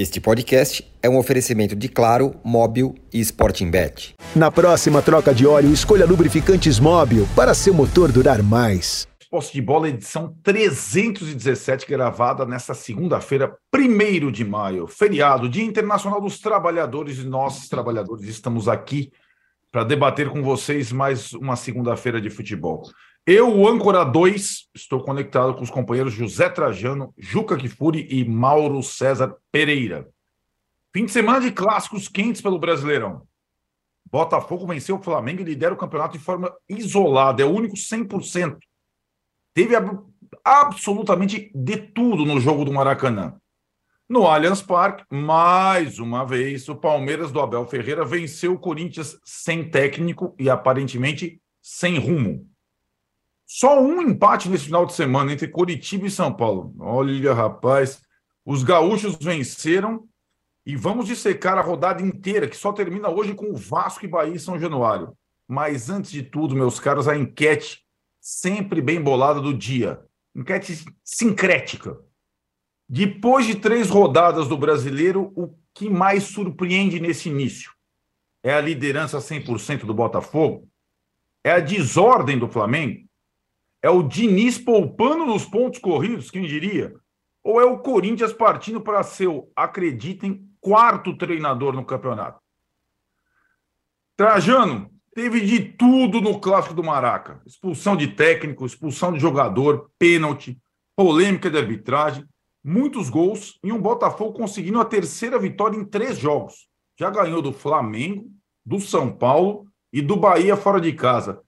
Este podcast é um oferecimento de Claro, Móbil e Sporting Bet. Na próxima troca de óleo, escolha lubrificantes Móbil para seu motor durar mais. Posse de bola, edição 317, gravada nesta segunda-feira, 1 de maio, feriado, Dia Internacional dos Trabalhadores, e nós, trabalhadores, estamos aqui para debater com vocês mais uma segunda-feira de futebol. Eu, o âncora 2, estou conectado com os companheiros José Trajano, Juca Kifuri e Mauro César Pereira. Fim de semana de clássicos quentes pelo Brasileirão. Botafogo venceu o Flamengo e lidera o campeonato de forma isolada, é o único 100%. Teve absolutamente de tudo no jogo do Maracanã. No Allianz Parque, mais uma vez, o Palmeiras do Abel Ferreira venceu o Corinthians sem técnico e aparentemente sem rumo. Só um empate nesse final de semana entre Curitiba e São Paulo. Olha, rapaz, os gaúchos venceram e vamos dissecar a rodada inteira, que só termina hoje com o Vasco e Bahia e São Januário. Mas antes de tudo, meus caros, a enquete sempre bem bolada do dia. Enquete sincrética. Depois de três rodadas do brasileiro, o que mais surpreende nesse início? É a liderança 100% do Botafogo? É a desordem do Flamengo? É o Diniz poupando nos pontos corridos, quem diria? Ou é o Corinthians partindo para seu, acreditem, quarto treinador no campeonato? Trajano, teve de tudo no clássico do Maraca: expulsão de técnico, expulsão de jogador, pênalti, polêmica de arbitragem, muitos gols e um Botafogo conseguindo a terceira vitória em três jogos. Já ganhou do Flamengo, do São Paulo e do Bahia fora de casa.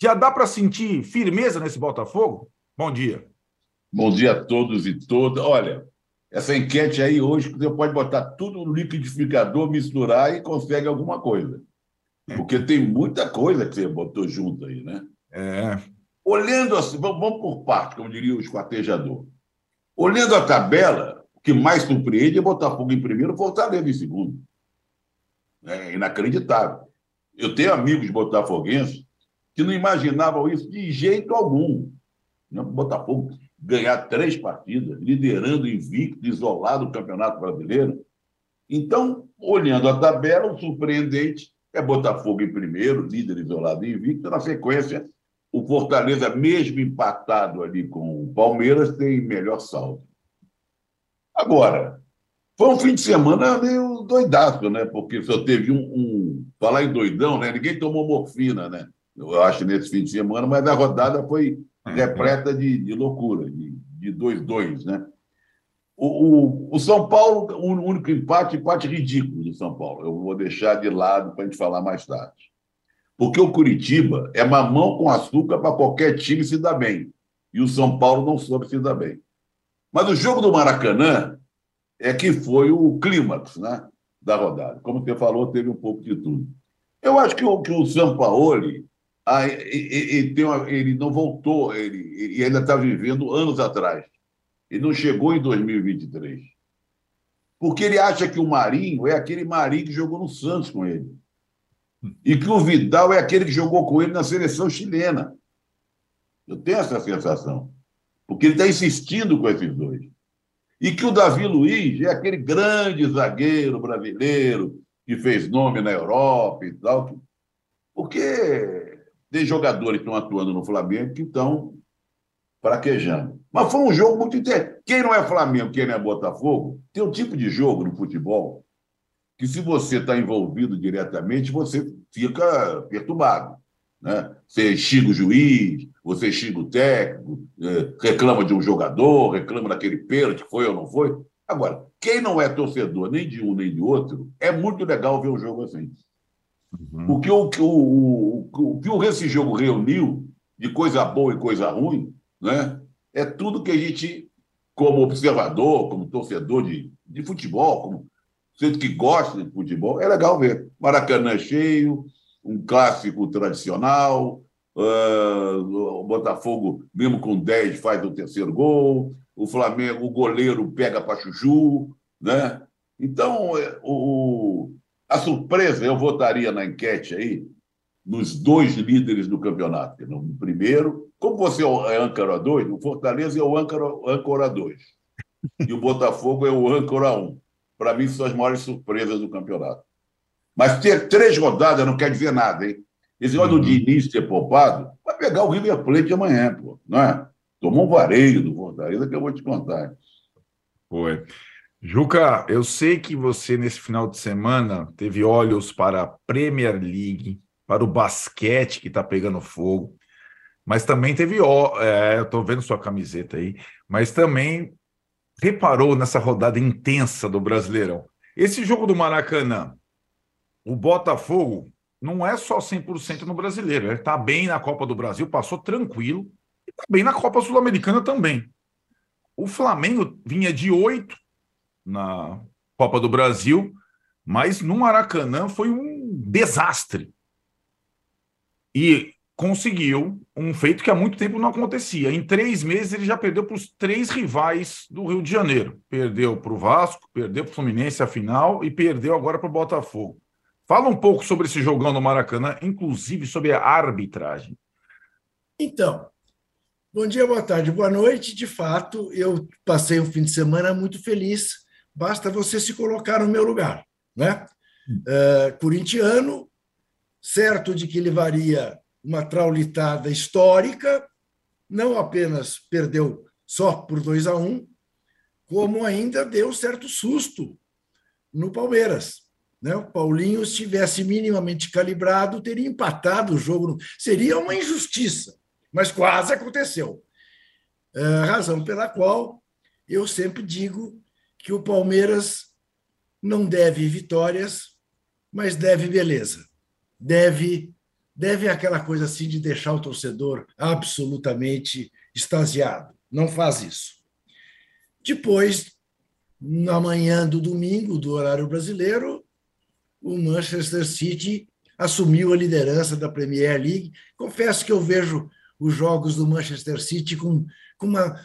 Já dá para sentir firmeza nesse Botafogo? Bom dia. Bom dia a todos e todas. Olha, essa enquete aí hoje você pode botar tudo no liquidificador, misturar e consegue alguma coisa. Porque tem muita coisa que você botou junto aí, né? É. Olhando assim, vamos por parte, como diria o esquartejador. Olhando a tabela, o que mais surpreende é Botafogo em primeiro, Fortaleza em segundo. É inacreditável. Eu tenho amigos botafoguenses que não imaginavam isso de jeito algum. O Botafogo ganhar três partidas, liderando invicto, isolado o Campeonato Brasileiro. Então, olhando a tabela, o surpreendente é Botafogo em primeiro, líder isolado e invicto. Na sequência, o Fortaleza, mesmo empatado ali com o Palmeiras, tem melhor saldo. Agora, foi um fim de semana meio doidaço, né? Porque só teve um, um. Falar em doidão, né? Ninguém tomou morfina, né? Eu acho, nesse fim de semana, mas a rodada foi uhum. repleta de, de loucura, de 2-2, né? O, o, o, São Paulo, o único empate, empate ridículo do São Paulo. Eu vou deixar de lado para a gente falar mais tarde. Porque o Curitiba é mamão com açúcar para qualquer time se dar bem. E o São Paulo não soube se dar bem. Mas o jogo do Maracanã é que foi o clímax né, da rodada. Como você falou, teve um pouco de tudo. Eu acho que o, que o Sampaoli ele, uma, ele não voltou, ele, ele ainda está vivendo anos atrás. Ele não chegou em 2023. Porque ele acha que o Marinho é aquele Marinho que jogou no Santos com ele. E que o Vidal é aquele que jogou com ele na seleção chilena. Eu tenho essa sensação. Porque ele está insistindo com esses dois. E que o Davi Luiz é aquele grande zagueiro brasileiro que fez nome na Europa e tal. Porque tem jogadores que estão atuando no Flamengo que estão fraquejando. Mas foi um jogo muito interessante. Quem não é Flamengo, quem não é Botafogo, tem um tipo de jogo no futebol que, se você está envolvido diretamente, você fica perturbado. Né? Você xinga o juiz, você xinga o técnico, é, reclama de um jogador, reclama daquele pênalti, foi ou não foi. Agora, quem não é torcedor nem de um nem de outro, é muito legal ver um jogo assim. Uhum. O, que o, o, o, o que esse jogo reuniu de coisa boa e coisa ruim né, é tudo que a gente, como observador, como torcedor de, de futebol, como gente que gosta de futebol, é legal ver. Maracanã cheio, um clássico tradicional, uh, o Botafogo, mesmo com 10, faz o terceiro gol, o Flamengo, o goleiro pega para chuchu, né? Então, é, o, a surpresa, eu votaria na enquete aí nos dois líderes do campeonato. No primeiro, como você é âncora 2, o Fortaleza é o âncora, âncora 2 e o Botafogo é o âncora 1. Um. para mim, são as maiores surpresas do campeonato. Mas ter três rodadas não quer dizer nada, hein? Esse negócio uhum. do Diniz ter poupado, vai pegar o River Plate amanhã, pô, não é? Tomou um vareio do Fortaleza que eu vou te contar. Foi. Juca, eu sei que você, nesse final de semana, teve olhos para a Premier League, para o basquete que está pegando fogo, mas também teve. É, eu estou vendo sua camiseta aí, mas também reparou nessa rodada intensa do Brasileirão. Esse jogo do Maracanã, o Botafogo não é só 100% no brasileiro. Ele está bem na Copa do Brasil, passou tranquilo, e está bem na Copa Sul-Americana também. O Flamengo vinha de oito na Copa do Brasil, mas no Maracanã foi um desastre. E conseguiu um feito que há muito tempo não acontecia. Em três meses ele já perdeu para os três rivais do Rio de Janeiro. Perdeu para o Vasco, perdeu para o Fluminense a final e perdeu agora para o Botafogo. Fala um pouco sobre esse jogão no Maracanã, inclusive sobre a arbitragem. Então, bom dia, boa tarde, boa noite. De fato, eu passei um fim de semana muito feliz. Basta você se colocar no meu lugar, né? Uh, corintiano, certo de que levaria uma traulitada histórica, não apenas perdeu só por 2 a 1, um, como ainda deu certo susto no Palmeiras. Né? O Paulinho, se tivesse minimamente calibrado, teria empatado o jogo. Seria uma injustiça, mas quase aconteceu. É, razão pela qual eu sempre digo que o Palmeiras não deve vitórias, mas deve beleza. Deve deve aquela coisa assim de deixar o torcedor absolutamente extasiado. Não faz isso. Depois, na manhã do domingo, do horário brasileiro, o Manchester City assumiu a liderança da Premier League. Confesso que eu vejo os jogos do Manchester City com, com, uma,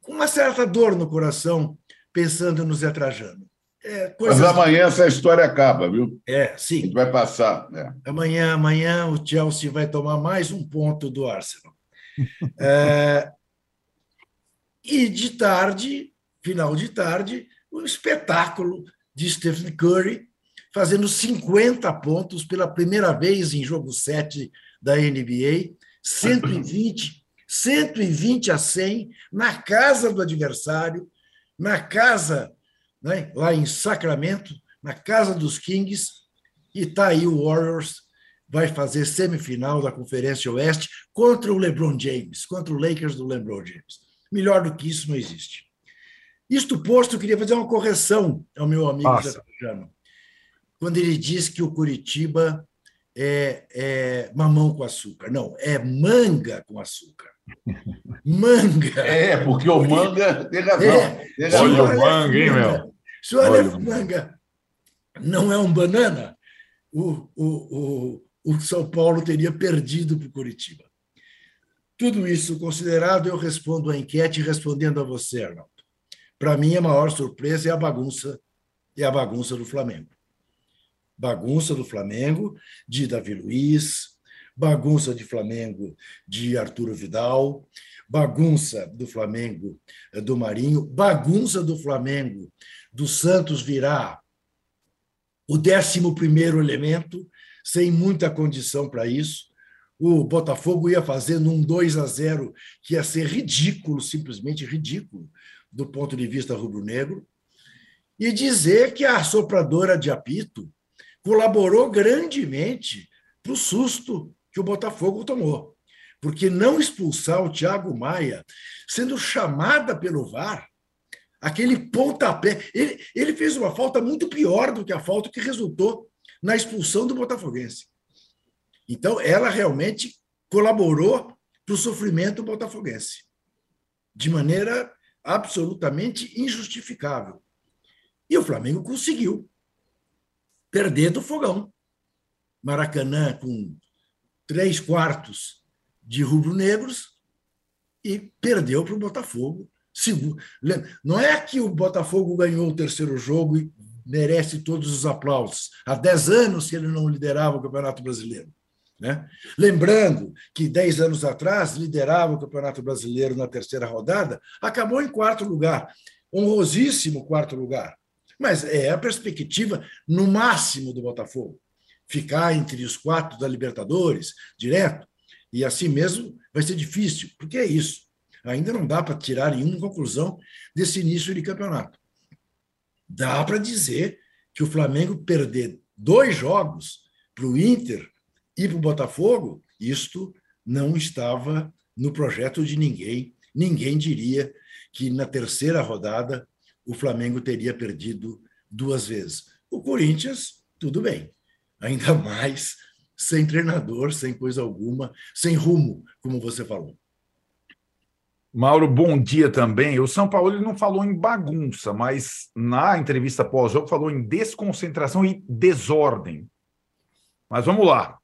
com uma certa dor no coração, pensando no Zé Trajano. É, Mas amanhã essa história acaba, viu? É, sim. A gente vai passar. É. Amanhã, amanhã o Chelsea vai tomar mais um ponto do Arsenal. é, e de tarde, final de tarde, o um espetáculo de Stephen Curry fazendo 50 pontos pela primeira vez em jogo 7 da NBA, 120, 120 a 100 na casa do adversário, na casa né, lá em Sacramento, na casa dos Kings, e está aí o Warriors, vai fazer semifinal da Conferência Oeste contra o LeBron James, contra o Lakers do LeBron James. Melhor do que isso não existe. Isto posto, eu queria fazer uma correção ao meu amigo Jano, quando ele diz que o Curitiba é, é mamão com açúcar. Não, é manga com açúcar. Manga. É, porque o manga tem razão. É, tem razão. Olha o manga, hein, meu? Se o Aleph Manga não é um banana, o, o, o, o São Paulo teria perdido para o Curitiba. Tudo isso considerado, eu respondo a enquete respondendo a você, Arnaldo. Para mim, a maior surpresa é a bagunça, é a bagunça do Flamengo. Bagunça do Flamengo de Davi Luiz, bagunça de Flamengo de Arturo Vidal, bagunça do Flamengo do Marinho, bagunça do Flamengo do Santos virar o 11 elemento, sem muita condição para isso. O Botafogo ia fazendo um 2 a 0 que ia ser ridículo, simplesmente ridículo, do ponto de vista rubro-negro. E dizer que a sopradora de apito colaborou grandemente para o susto que o Botafogo tomou. Porque não expulsar o Thiago Maia, sendo chamada pelo VAR, aquele pontapé. Ele, ele fez uma falta muito pior do que a falta que resultou na expulsão do Botafoguense. Então, ela realmente colaborou para o sofrimento botafoguense, de maneira absolutamente injustificável. E o Flamengo conseguiu perder do fogão. Maracanã com três quartos de rubro-negros e perdeu para o Botafogo não é que o Botafogo ganhou o terceiro jogo e merece todos os aplausos. Há 10 anos que ele não liderava o Campeonato Brasileiro. Né? Lembrando que 10 anos atrás liderava o Campeonato Brasileiro na terceira rodada, acabou em quarto lugar, honrosíssimo quarto lugar. Mas é a perspectiva, no máximo, do Botafogo. Ficar entre os quatro da Libertadores, direto. E assim mesmo vai ser difícil, porque é isso. Ainda não dá para tirar nenhuma conclusão desse início de campeonato. Dá para dizer que o Flamengo perder dois jogos para o Inter e para o Botafogo, isto não estava no projeto de ninguém. Ninguém diria que na terceira rodada o Flamengo teria perdido duas vezes. O Corinthians, tudo bem. Ainda mais sem treinador, sem coisa alguma, sem rumo, como você falou. Mauro, bom dia também. O São Paulo não falou em bagunça, mas na entrevista pós-jogo falou em desconcentração e desordem. Mas vamos lá.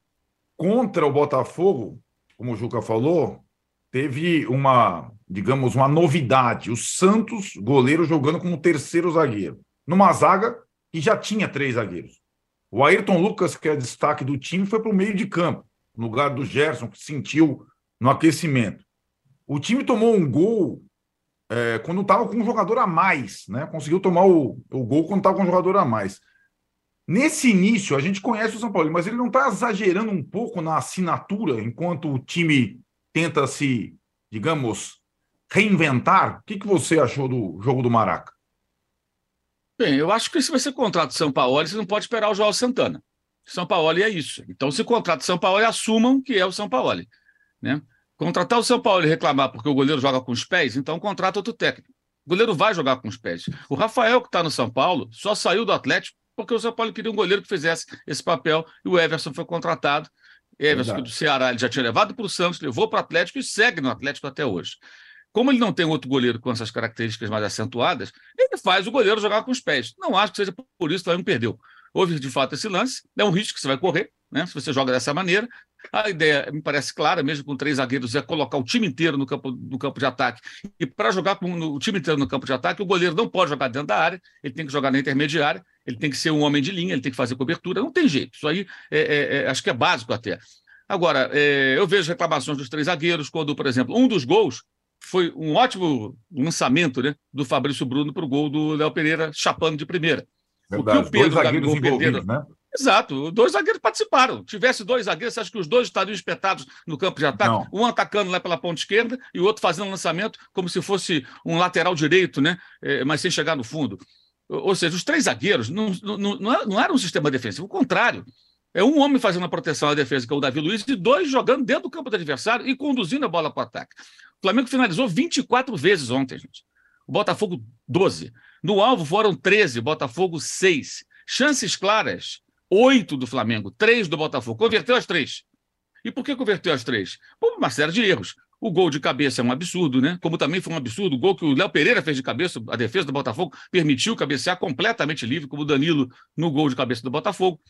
Contra o Botafogo, como o Juca falou, teve uma, digamos, uma novidade. O Santos, goleiro, jogando como terceiro zagueiro. Numa zaga que já tinha três zagueiros. O Ayrton Lucas, que é destaque do time, foi para o meio de campo, no lugar do Gerson, que sentiu no aquecimento. O time tomou um gol é, quando estava com um jogador a mais, né? Conseguiu tomar o, o gol quando estava com um jogador a mais. Nesse início, a gente conhece o São Paulo, mas ele não está exagerando um pouco na assinatura enquanto o time tenta se, digamos, reinventar? O que, que você achou do jogo do Maraca? Bem, eu acho que se você contrata o São Paulo, você não pode esperar o João Santana. São Paulo é isso. Então, se contrata o São Paulo, assumam que é o São Paulo. Né? Contratar o São Paulo e reclamar porque o goleiro joga com os pés, então contrata outro técnico. O goleiro vai jogar com os pés. O Rafael, que está no São Paulo, só saiu do Atlético porque o São Paulo queria um goleiro que fizesse esse papel e o Everson foi contratado. Everson, Verdade. do Ceará, ele já tinha levado para o Santos, levou para o Atlético e segue no Atlético até hoje. Como ele não tem outro goleiro com essas características mais acentuadas, ele faz o goleiro jogar com os pés. Não acho que seja por isso que o Flamengo perdeu. Houve de fato esse lance, é um risco que você vai correr, né? Se você joga dessa maneira, a ideia me parece clara, mesmo com três zagueiros, é colocar o time inteiro no campo, no campo de ataque. E para jogar com o time inteiro no campo de ataque, o goleiro não pode jogar dentro da área, ele tem que jogar na intermediária, ele tem que ser um homem de linha, ele tem que fazer cobertura. Não tem jeito. Isso aí é, é, é, acho que é básico até. Agora, é, eu vejo reclamações dos três zagueiros, quando, por exemplo, um dos gols foi um ótimo lançamento né, do Fabrício Bruno para o gol do Léo Pereira, chapando de primeira. Verdade. O que o Pedro dois zagueiros envolvidos, né? Exato, dois zagueiros participaram. Tivesse dois zagueiros, você acha que os dois estariam espetados no campo de ataque? Não. Um atacando lá pela ponta esquerda e o outro fazendo lançamento como se fosse um lateral direito, né? É, mas sem chegar no fundo. Ou seja, os três zagueiros não, não, não, não era um sistema defensivo, o contrário. É um homem fazendo a proteção à defesa, que é o Davi Luiz, e dois jogando dentro do campo do adversário e conduzindo a bola para o ataque. O Flamengo finalizou 24 vezes ontem, gente. O Botafogo, 12. No alvo foram 13, Botafogo, 6. Chances claras, oito do Flamengo, três do Botafogo. Converteu as três. E por que converteu as três? Por uma série de erros. O gol de cabeça é um absurdo, né? Como também foi um absurdo o gol que o Léo Pereira fez de cabeça, a defesa do Botafogo permitiu cabecear completamente livre, como o Danilo no gol de cabeça do Botafogo.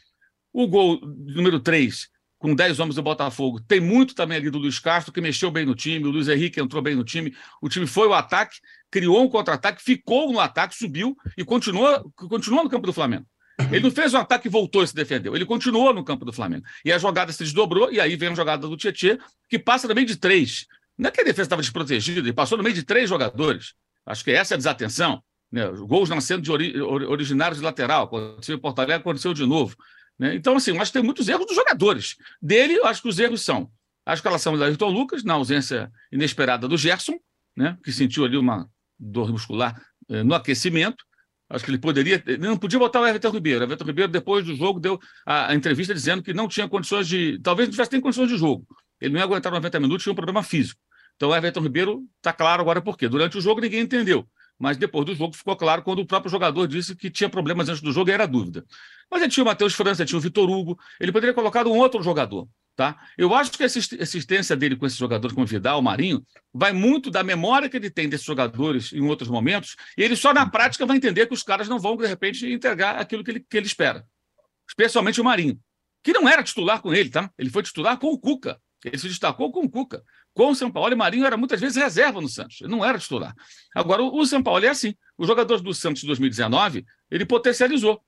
O gol número 3, com 10 homens do Botafogo, tem muito também ali do Luiz Castro, que mexeu bem no time, o Luiz Henrique entrou bem no time, o time foi o ataque, criou um contra-ataque, ficou no ataque, subiu e continuou, continuou no campo do Flamengo. Ele não fez um ataque e voltou e se defendeu. Ele continuou no campo do Flamengo. E a jogada se desdobrou, e aí vem a jogada do Tietchan, que passa no meio de três. Não é que a defesa estava desprotegida, ele passou no meio de três jogadores. Acho que essa é a desatenção. Né? Gols nascendo de ori originários de lateral. Aconteceu em Porto Alegre, aconteceu de novo. Né? Então, assim, eu acho que tem muitos erros dos jogadores. Dele, eu acho que os erros são a escalação do Ayrton Lucas, na ausência inesperada do Gerson, né? que sentiu ali uma dor muscular eh, no aquecimento. Acho que ele poderia. Ele não podia botar o Everton Ribeiro. O Everton Ribeiro, depois do jogo, deu a, a, entrevista dizendo que não tinha condições de. Talvez não tivesse nem condições de jogo. Ele não ia aguentar 90 minutos, tinha um problema físico. Então o Everton Ribeiro está claro agora por quê. Durante o jogo ninguém entendeu. Mas depois do jogo ficou claro quando o próprio jogador disse que tinha problemas antes do jogo e era dúvida. Mas ele tinha o Matheus França, tinha o Vitor Hugo, ele poderia ter colocado um outro jogador. Tá? Eu acho que a assistência dele com esses jogadores como Vidal, Marinho, vai muito da memória que ele tem desses jogadores em outros momentos, e ele só na prática vai entender que os caras não vão, de repente, entregar aquilo que ele, que ele espera. Especialmente o Marinho, que não era titular com ele, tá? Ele foi titular com o Cuca. Ele se destacou com o Cuca. Com o São Paulo, e Marinho era muitas vezes reserva no Santos, ele não era titular. Agora, o São Paulo é assim. Os jogadores do Santos de 2019, ele potencializou.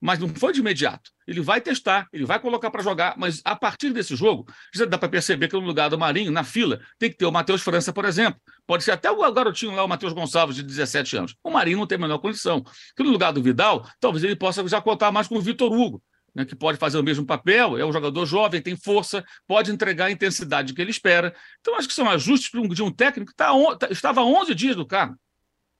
mas não foi de imediato. Ele vai testar, ele vai colocar para jogar, mas a partir desse jogo, já dá para perceber que no lugar do Marinho, na fila, tem que ter o Matheus França, por exemplo. Pode ser até o garotinho lá, o Matheus Gonçalves, de 17 anos. O Marinho não tem a menor condição. Que no lugar do Vidal, talvez ele possa já contar mais com o Vitor Hugo, né, que pode fazer o mesmo papel, é um jogador jovem, tem força, pode entregar a intensidade que ele espera. Então, acho que são ajustes de um técnico que tá, tá estava 11 dias do cargo,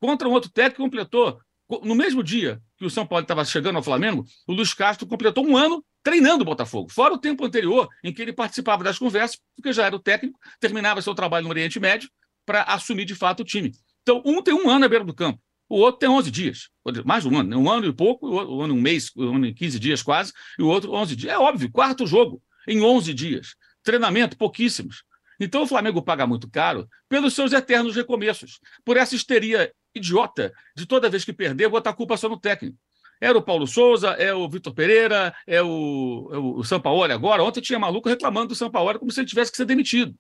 contra um outro técnico que completou no mesmo dia que o São Paulo estava chegando ao Flamengo, o Luiz Castro completou um ano treinando o Botafogo, fora o tempo anterior em que ele participava das conversas, porque já era o técnico, terminava seu trabalho no Oriente Médio para assumir de fato o time. Então, um tem um ano à beira do campo, o outro tem 11 dias, mais de um ano, né? um ano e pouco, um ano um mês, um ano e 15 dias quase, e o outro 11 dias. É óbvio, quarto jogo em 11 dias, treinamento pouquíssimos. Então o Flamengo paga muito caro pelos seus eternos recomeços, por essa histeria idiota de toda vez que perder botar a culpa só no técnico. Era o Paulo Souza, é o Vitor Pereira, é o, é o Sampaoli agora. Ontem tinha maluco reclamando do Sampaoli como se ele tivesse que ser demitido.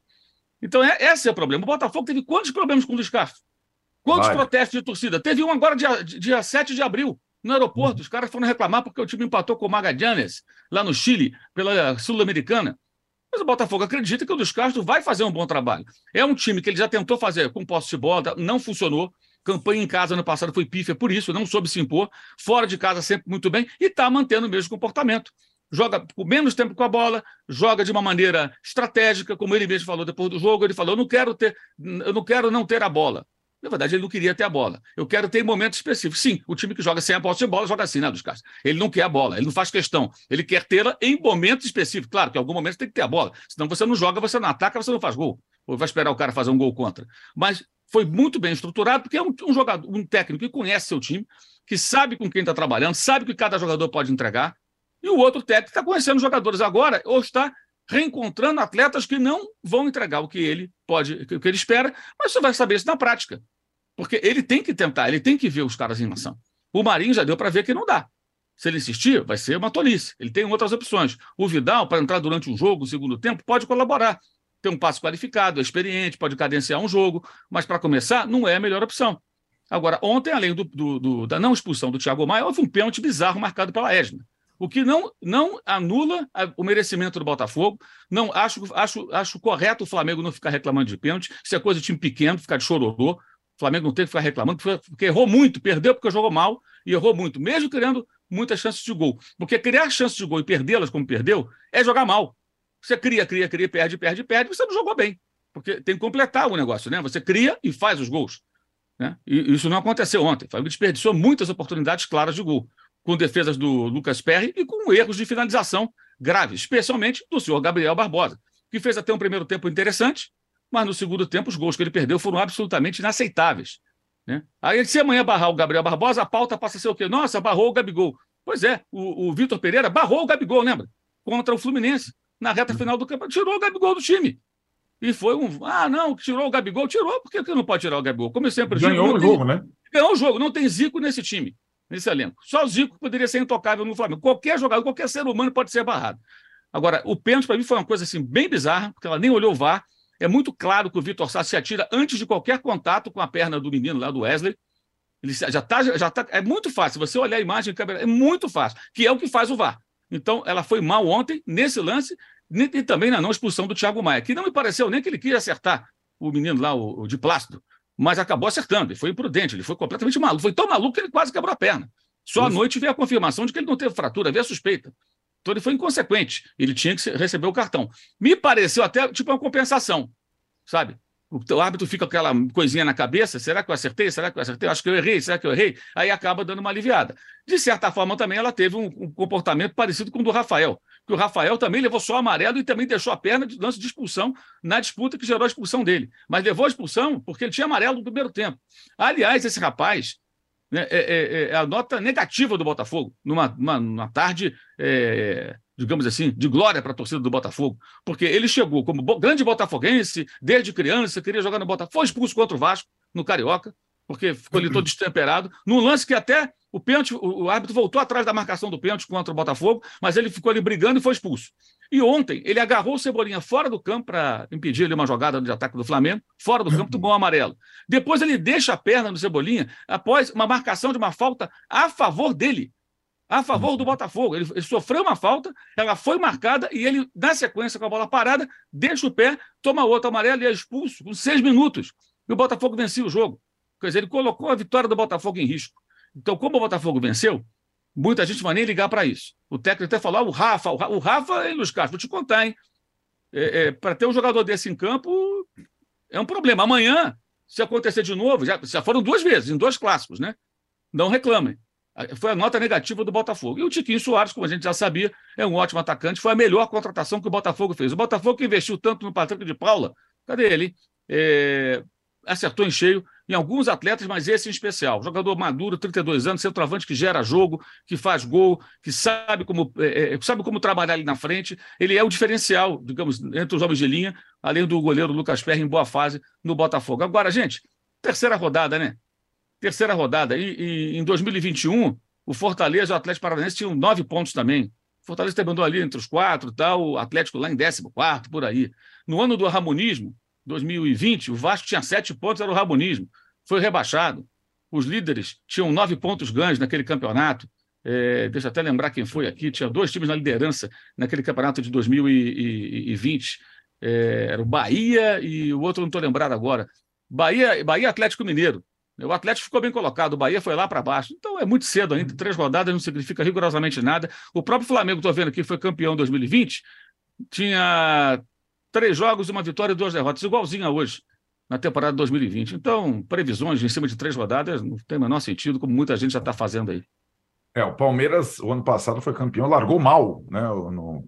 Então, é, esse é o problema. O Botafogo teve quantos problemas com o Luiz? Quantos Vai. protestos de torcida? Teve um agora dia, dia 7 de abril, no aeroporto. Uhum. Os caras foram reclamar porque o time empatou com o Magallanes, lá no Chile, pela Sul-Americana. Mas o Botafogo acredita que o Luiz Castro vai fazer um bom trabalho. É um time que ele já tentou fazer com posse de bola, não funcionou. Campanha em casa no passado foi pífia por isso, não soube se impor. Fora de casa sempre muito bem e está mantendo o mesmo comportamento. Joga com menos tempo com a bola, joga de uma maneira estratégica, como ele mesmo falou depois do jogo. Ele falou: eu não quero ter, eu não quero não ter a bola. Na verdade, ele não queria ter a bola. Eu quero ter momentos específicos. Sim, o time que joga sem a posse de bola joga assim, né, dos caras. Ele não quer a bola, ele não faz questão. Ele quer tê-la em momentos específicos. Claro que em algum momento tem que ter a bola. Senão você não joga, você não ataca, você não faz gol. Ou vai esperar o cara fazer um gol contra. Mas foi muito bem estruturado, porque é um, um jogador, um técnico que conhece seu time, que sabe com quem está trabalhando, sabe que cada jogador pode entregar, e o outro técnico está conhecendo os jogadores agora, ou está reencontrando atletas que não vão entregar o que ele pode, o que ele espera, mas você vai saber isso na prática. Porque ele tem que tentar, ele tem que ver os caras em ação. O Marinho já deu para ver que não dá. Se ele insistir, vai ser uma tolice. Ele tem outras opções. O Vidal, para entrar durante o jogo, o segundo tempo, pode colaborar tem um passo qualificado, é experiente, pode cadenciar um jogo, mas para começar, não é a melhor opção. Agora, ontem, além do, do, do, da não expulsão do Thiago Maia, houve um pênalti bizarro marcado pela Edna. O que não, não anula o merecimento do Botafogo. Não acho, acho, acho correto o Flamengo não ficar reclamando de pênalti. Isso é coisa de time pequeno, ficar de chororô. O Flamengo não tem que ficar reclamando, porque errou muito, perdeu porque jogou mal e errou muito, mesmo criando muitas chances de gol. Porque criar chances de gol e perdê-las como perdeu é jogar mal. Você cria, cria, cria, perde, perde, perde, você não jogou bem. Porque tem que completar o negócio, né? Você cria e faz os gols. Né? E isso não aconteceu ontem. O Flamengo desperdiçou muitas oportunidades claras de gol, com defesas do Lucas Perry e com erros de finalização graves, especialmente do senhor Gabriel Barbosa, que fez até um primeiro tempo interessante, mas no segundo tempo os gols que ele perdeu foram absolutamente inaceitáveis. Né? Aí, se amanhã barrar o Gabriel Barbosa, a pauta passa a ser o quê? Nossa, barrou o Gabigol. Pois é, o, o Vitor Pereira barrou o Gabigol, lembra? Contra o Fluminense na reta uhum. final do campeonato. Tirou o Gabigol do time. E foi um. Ah, não, tirou o Gabigol, tirou, por que não pode tirar o Gabigol? Como eu sempre digo. Ganhou o jogo, né? Ganhou o jogo, não tem Zico nesse time, nesse elenco. Só o Zico poderia ser intocável no Flamengo. Qualquer jogador, qualquer ser humano pode ser barrado. Agora, o pênalti para mim foi uma coisa assim bem bizarra, porque ela nem olhou o VAR. É muito claro que o Vitor Sá se atira antes de qualquer contato com a perna do menino lá do Wesley. Ele já está, já tá, é muito fácil. Você olhar a imagem, é muito fácil, que é o que faz o VAR. Então, ela foi mal ontem, nesse lance, e também na não expulsão do Thiago Maia, que não me pareceu nem que ele queria acertar o menino lá, o, o de plástico, mas acabou acertando. Ele foi imprudente, ele foi completamente maluco. Foi tão maluco que ele quase quebrou a perna. Só Isso. à noite veio a confirmação de que ele não teve fratura, veio a suspeita. Então ele foi inconsequente. Ele tinha que receber o cartão. Me pareceu até tipo uma compensação, sabe? O árbitro fica com aquela coisinha na cabeça: será que eu acertei? Será que eu acertei? Acho que eu errei, será que eu errei? Aí acaba dando uma aliviada. De certa forma, também ela teve um, um comportamento parecido com o do Rafael, que o Rafael também levou só amarelo e também deixou a perna de lance de expulsão na disputa que gerou a expulsão dele. Mas levou a expulsão porque ele tinha amarelo no primeiro tempo. Aliás, esse rapaz né, é, é, é a nota negativa do Botafogo, numa, numa, numa tarde. É, digamos assim, de glória para a torcida do Botafogo, porque ele chegou como grande botafoguense, desde criança, queria jogar no Botafogo, foi expulso contra o Vasco, no Carioca, porque ficou ali todo destemperado, num lance que até o pênalti, o, árbitro voltou atrás da marcação do pênalti contra o Botafogo, mas ele ficou ali brigando e foi expulso. E ontem ele agarrou o Cebolinha fora do campo para impedir ali uma jogada de ataque do Flamengo, fora do campo, tomou um amarelo. Depois ele deixa a perna do Cebolinha após uma marcação de uma falta a favor dele. a favor do Botafogo. Ele, ele, sofreu uma falta, ela foi marcada e ele, na sequência, com a bola parada, deixa o pé, toma outra amarela e é expulso com seis minutos. E o Botafogo vencia o jogo. Quer dizer, ele colocou a vitória do Botafogo em risco. Então, como o Botafogo venceu, muita gente vai nem ligar para isso. O técnico até falou: ah, o Rafa, o Rafa, o Rafa hein, Luiz vou te contar, hein? É, é, para ter um jogador desse em campo é um problema. Amanhã, se acontecer de novo, já, já foram duas vezes, em dois clássicos, né? Não reclamem. Foi a nota negativa do Botafogo. E o Tiquinho Soares, como a gente já sabia, é um ótimo atacante, foi a melhor contratação que o Botafogo fez. O Botafogo que investiu tanto no Patrick de Paula, cadê ele? É, acertou em cheio em alguns atletas, mas esse em especial. Jogador maduro, 32 anos, centroavante que gera jogo, que faz gol, que sabe como, é, é, sabe como trabalhar ali na frente. Ele é o diferencial, digamos, entre os homens de linha, além do goleiro Lucas Perry em boa fase no Botafogo. Agora, gente, terceira rodada, né? Terceira rodada. E, e em 2021, o Fortaleza e o Atlético Paranaense tinham nove pontos também. O Fortaleza terminou ali entre os quatro, tal, o Atlético lá em décimo quarto, por aí. No ano do Ramonismo, 2020, o Vasco tinha sete pontos, era o Rabonismo. Foi rebaixado. Os líderes tinham nove pontos ganhos naquele campeonato. É, deixa eu até lembrar quem foi aqui. Tinha dois times na liderança naquele campeonato de 2020. É, era o Bahia e o outro não estou lembrado agora. Bahia, Bahia Atlético Mineiro. O Atlético ficou bem colocado, o Bahia foi lá para baixo. Então é muito cedo ainda, três rodadas não significa rigorosamente nada. O próprio Flamengo, estou vendo aqui, foi campeão em 2020, tinha três jogos, uma vitória e duas derrotas, igualzinha hoje, na temporada de 2020. Então, previsões em cima de três rodadas não tem o menor sentido, como muita gente já está fazendo aí. É, o Palmeiras, o ano passado, foi campeão, largou mal, né?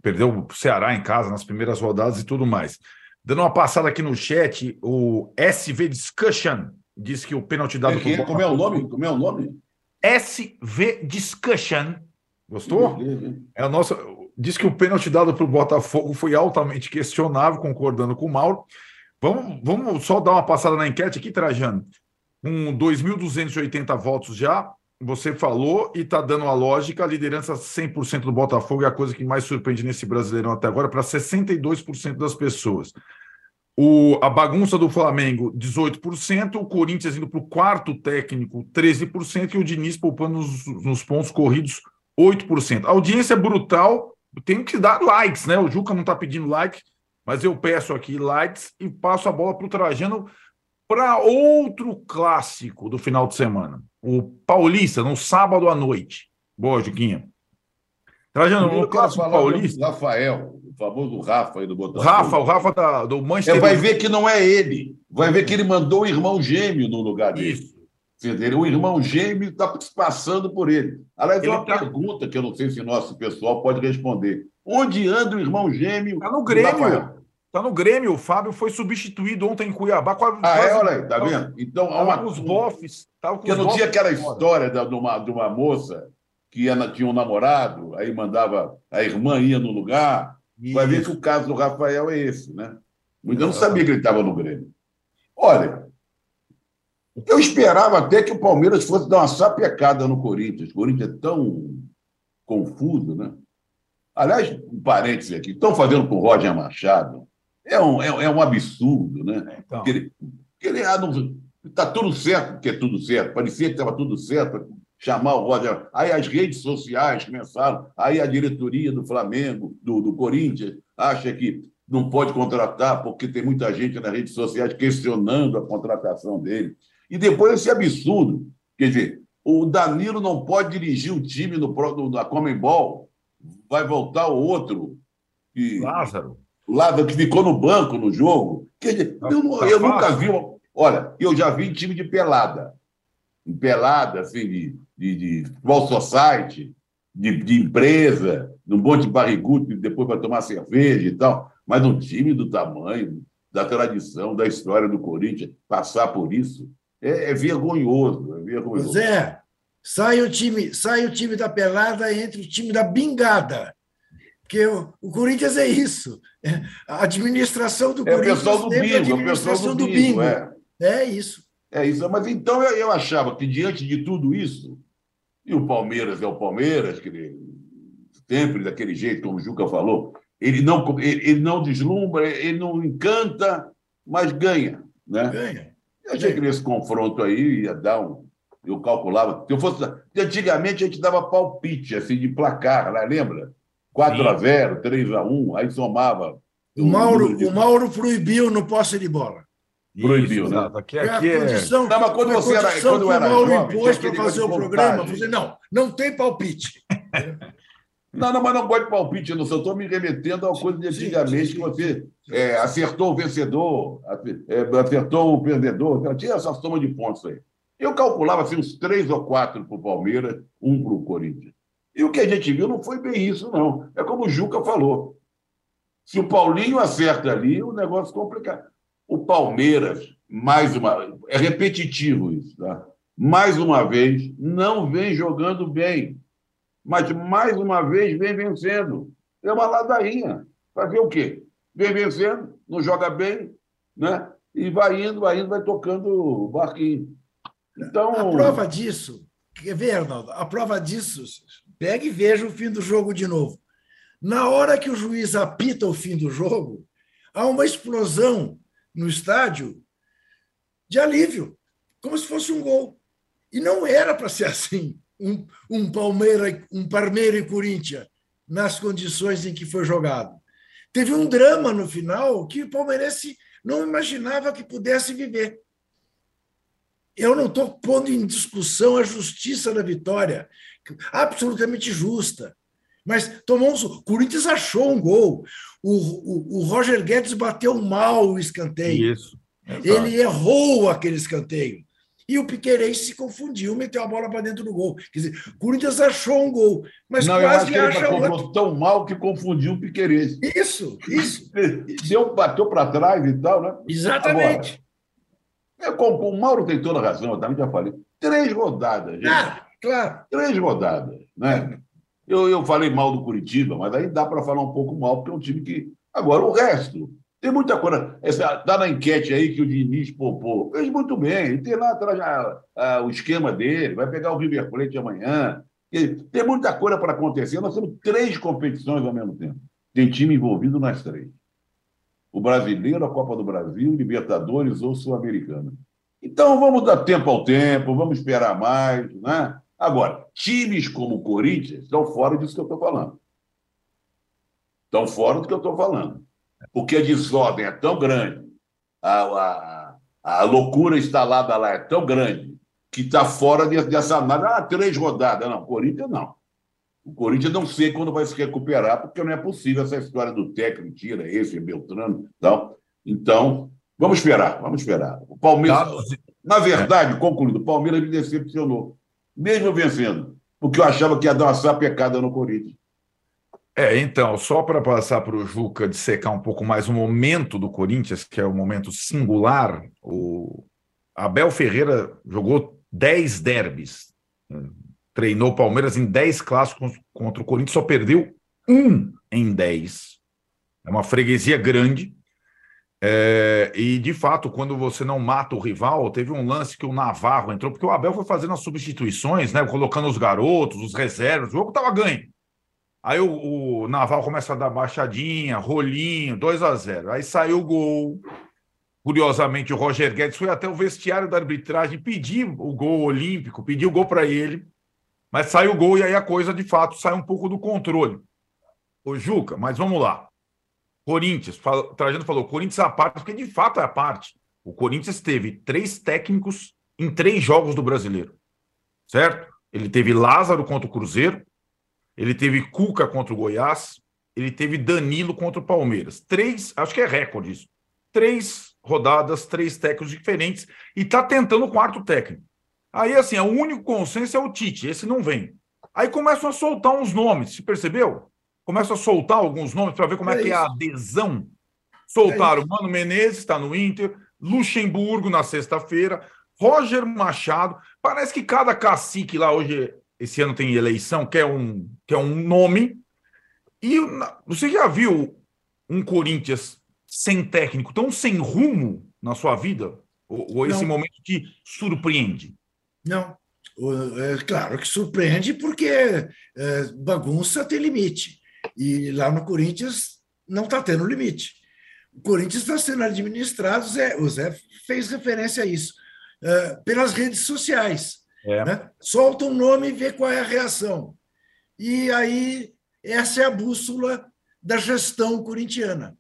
Perdeu o Ceará em casa nas primeiras rodadas e tudo mais. Dando uma passada aqui no chat, o SV Discussion diz que o pênalti dado é, Como é o nome? Como é o nome? SV Discussion. Gostou? É o nosso diz que o pênalti dado para o Botafogo foi altamente questionável, concordando com o Mauro. Vamos, vamos só dar uma passada na enquete aqui, Trajano. Com 2.280 votos já, você falou e está dando a lógica, a liderança 100% do Botafogo é a coisa que mais surpreende nesse Brasileirão até agora, para 62% das pessoas. O, a bagunça do Flamengo, 18%, o Corinthians indo para o quarto técnico, 13%, e o Diniz poupando nos, nos pontos corridos, 8%. A audiência é brutal, tenho que dar likes, né? O Juca não está pedindo like, mas eu peço aqui likes e passo a bola para o Trajano para outro clássico do final de semana. O Paulista, no sábado à noite. Boa, Juquinha. Trajano, no clássico paulista. Rafael, o famoso Rafa aí do Botafogo. Rafa, o Rafa da, do Manchester. É, vai ver que não é ele. Vai ver que ele mandou o irmão gêmeo no lugar dele. Isso. O irmão gêmeo está passando por ele. Aliás, é uma tá... pergunta que eu não sei se nosso pessoal pode responder. Onde anda o irmão gêmeo? Está no Grêmio. Está no Grêmio. O Fábio foi substituído ontem em Cuiabá. Quase, ah, é? Olha aí, tá vendo? Então, há uma... os bofs. Porque não tinha aquela história de uma, de uma moça que ia, tinha um namorado, aí mandava, a irmã ia no lugar. Isso. Vai ver que o caso do Rafael é esse, né? Eu não sabia que ele estava no Grêmio. Olha, eu esperava até que o Palmeiras fosse dar uma sapecada no Corinthians. O Corinthians é tão confuso, né? Aliás, um parênteses aqui, estão fazendo com o Roger Machado. É um, é, é um absurdo, né? Então. Ele, ele está ah, tudo certo, porque é tudo certo. Parecia que estava tudo certo chamar o Roger. Aí as redes sociais começaram, aí a diretoria do Flamengo, do, do Corinthians, acha que não pode contratar porque tem muita gente nas redes sociais questionando a contratação dele. E depois esse absurdo. Quer dizer, o Danilo não pode dirigir o time no, no, na Comembol, vai voltar o outro. Que, Lázaro. O Lázaro que ficou no banco no jogo. Quer dizer, tá, eu, tá eu nunca vi. Olha, eu já vi time de pelada. Pelada, assim, de, de, de futebol society, de, de empresa, num monte de barrigudo, depois para tomar cerveja e tal. Mas um time do tamanho, da tradição, da história do Corinthians, passar por isso, é, é vergonhoso, é vergonhoso. Zé, sai o time, sai o time da pelada entre o time da bingada. Porque o, o Corinthians é isso. É, a administração do é Corinthians. É o pessoal do bingo, a administração do bingo. Do bingo. É. é isso. É isso. Mas então eu, eu achava que, diante de tudo isso, e o Palmeiras é o Palmeiras, que ele, sempre daquele jeito, como o Juca falou, ele não, ele, ele não deslumbra, ele não encanta, mas ganha. Né? Ganha. Eu achei que nesse confronto aí ia dar um, Eu calculava. Se eu fosse, antigamente a gente dava palpite, assim, de placar, lá, lembra? 4x0, 3x1, aí somava. O Mauro, de... o Mauro proibiu no posse de bola. Proibiu, Isso, né? Aqui, aqui é... Condição, não, mas quando você era, quando eu era Mauro jovem, impôs para fazer o programa, você, não, não tem palpite. Não, não, mas não gosto de palpite, não. Só estou me remetendo a uma coisa de antigamente que você é, acertou o vencedor, é, acertou o perdedor. Tinha essa soma de pontos aí. Eu calculava assim, uns três ou quatro para o Palmeiras, um para o Corinthians. E o que a gente viu não foi bem isso, não. É como o Juca falou. Se o Paulinho acerta ali, o negócio complica. O Palmeiras, mais uma. É repetitivo isso, tá? Mais uma vez, não vem jogando bem mas mais uma vez vem vencendo. É uma ladainha. Fazer o quê? Vem vencendo, não joga bem, né? E vai indo, vai indo, vai tocando o barquinho. Então... A prova disso, quer ver, Arnaldo? A prova disso, pega e veja o fim do jogo de novo. Na hora que o juiz apita o fim do jogo, há uma explosão no estádio de alívio, como se fosse um gol. E não era para ser assim um, um Palmeiras, um Palmeiras e Corinthians nas condições em que foi jogado. Teve um drama no final que o palmeirense não imaginava que pudesse viver. Eu não estou pondo em discussão a justiça da vitória, absolutamente justa. Mas tomou um... O Corinthians achou um gol. O, o, o Roger Guedes bateu mal o escanteio. Isso. Ele errou aquele escanteio e o Piquerez se confundiu, meteu a bola para dentro do gol. Quer dizer, o Corinthians achou um gol, mas não, quase eu acha ele outro. tão mal que confundiu o Piquerez. Isso, isso. Deu, bateu para trás e tal, né? Exatamente. Agora, é, com, o Mauro tem toda a razão, eu também já falei. Três rodadas, gente. Ah, claro. Três rodadas, né? Eu, eu falei mal do Curitiba, mas aí dá para falar um pouco mal, porque é um time que. Agora, o resto, tem muita coisa. Está na enquete aí que o Diniz popou. Fez muito bem. Tem lá atrás a, a, o esquema dele, vai pegar o River Plate amanhã. Tem muita coisa para acontecer. Nós temos três competições ao mesmo tempo. Tem time envolvido nas três. O brasileiro, a Copa do Brasil, Libertadores ou Sul-Americana. Então vamos dar tempo ao tempo, vamos esperar mais. Né? Agora, times como o Corinthians estão fora disso que eu estou falando. Estão fora do que eu estou falando porque a desordem é tão grande, a, a, a loucura instalada lá é tão grande, que está fora dessa análise. Ah, três rodadas. Não, Corinthians não. O Corinthians não sei quando vai se recuperar, porque não é possível essa história do técnico, tira esse, Beltrano. Então, então vamos esperar, vamos esperar. O Palmeiras, na verdade, concluindo, o Palmeiras me decepcionou, mesmo vencendo, porque eu achava que ia dar uma sapecada no Corinthians. É, então, só para passar para o Juca dissecar um pouco mais o momento do Corinthians, que é um momento singular, o Abel Ferreira jogou 10 derbys, treinou o Palmeiras em 10 clássicos contra o Corinthians, só perdeu um em 10. É uma freguesia grande. É, e, de fato, quando você não mata o rival, teve um lance que o Navarro entrou, porque o Abel foi fazendo as substituições, né, colocando os garotos, os reservas, o jogo estava ganho. Aí o, o, Naval começa a dar baixadinha, rolinho, 2 a 0 Aí saiu o gol. Curiosamente, o Roger Guedes foi até o vestiário da arbitragem pedir o gol olímpico, pediu o gol para ele, mas saiu o gol e aí a coisa de fato sai um pouco do controle. Ô, Juca, mas vamos lá. Corinthians, fala, Trajano falou, Corinthians a parte, porque de fato é a parte. O Corinthians teve três técnicos em três jogos do brasileiro. Certo? Ele teve Lázaro contra o Cruzeiro, ele teve Cuca contra o Goiás, ele teve Danilo contra o Palmeiras. Três, acho que é recorde isso. Três rodadas, três técnicos diferentes e está tentando o quarto técnico. Aí, assim, o único consenso é o Tite, esse não vem. Aí começam a soltar uns nomes, se percebeu? Começam a soltar alguns nomes para ver como é, é que é a adesão. Soltaram é Mano Menezes, está no Inter, Luxemburgo na sexta-feira, Roger Machado. Parece que cada cacique lá hoje esse ano tem eleição, quer um, quer um nome. E você já viu um Corinthians sem técnico, tão sem rumo na sua vida? Ou, ou esse momento te surpreende? Não. É claro que surpreende porque é, bagunça tem limite. E lá no Corinthians não está tendo limite. O Corinthians está sendo administrado, o Zé fez referência a isso, é, pelas redes sociais É. Né? Solta um nome e vê qual é a reação. E aí, essa é a bússola da gestão corintiana,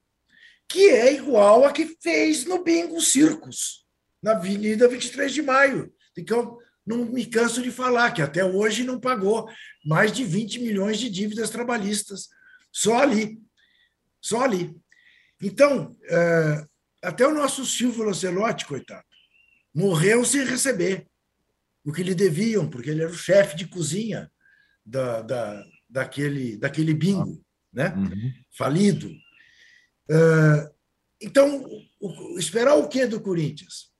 que é igual a que fez no Bingo Circos, na Avenida 23 de Maio, eu não me canso de falar, que até hoje não pagou mais de 20 milhões de dívidas trabalhistas, só ali. Só ali. Então, é, até o nosso Silvio Lancelotti, coitado, morreu sem receber o que lhe deviam, porque ele era o chefe de cozinha da, da, daquele, daquele bingo, né? Uhum. falido. Uh, então, o, esperar o que do Corinthians?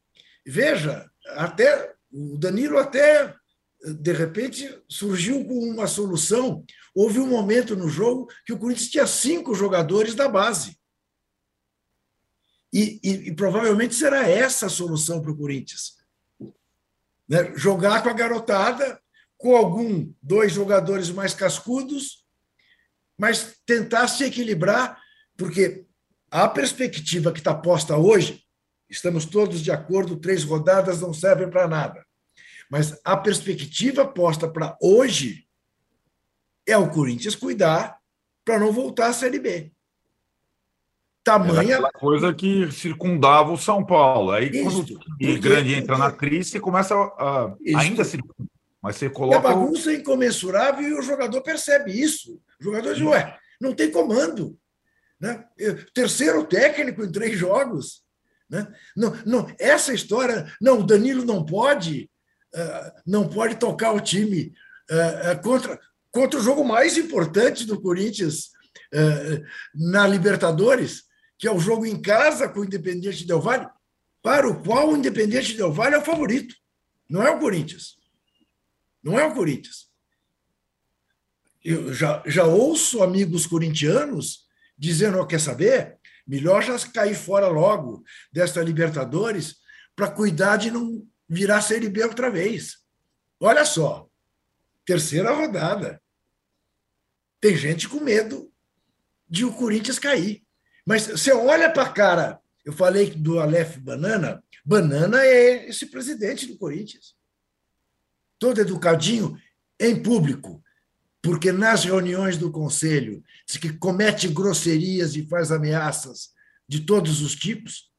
Veja, até o Danilo até de repente surgiu com uma solução. Houve um momento no jogo que o Corinthians tinha cinco jogadores da base. E, e, e provavelmente será essa a solução para o Corinthians. Né? Jogar com a garotada, com algum, dois jogadores mais cascudos, mas tentar se equilibrar, porque a perspectiva que está posta hoje, estamos todos de acordo, três rodadas não servem para nada. Mas a perspectiva posta para hoje é o Corinthians cuidar para não voltar à Série B. Tamanha. Coisa que circundava o São Paulo. Aí, Isso, quando o grande entra na crise, você começa a. Isso. Ainda se. Mas você coloca. E a bagunça é incomensurável e o jogador percebe isso. O jogador diz: ué, não tem comando. Né? Terceiro técnico em três jogos. Né? Não, não, essa história, não, o Danilo não pode, uh, não pode tocar o time uh, uh, contra, contra o jogo mais importante do Corinthians na Libertadores que é o jogo em casa com o Independente Del Valle, para o qual o Independente Del Valle é o favorito. Não é o Corinthians. Não é o Corinthians. Eu já, já ouço amigos corintianos dizendo: oh, quer saber? Melhor já cair fora logo desta Libertadores para cuidar de não virar Série B outra vez. Olha só, terceira rodada. Tem gente com medo de o Corinthians cair. Mas você olha para a cara, eu falei do Aleph Banana, Banana é esse presidente do Corinthians. Todo educadinho em público, porque nas reuniões do conselho diz que comete grosserias e faz ameaças de todos os tipos.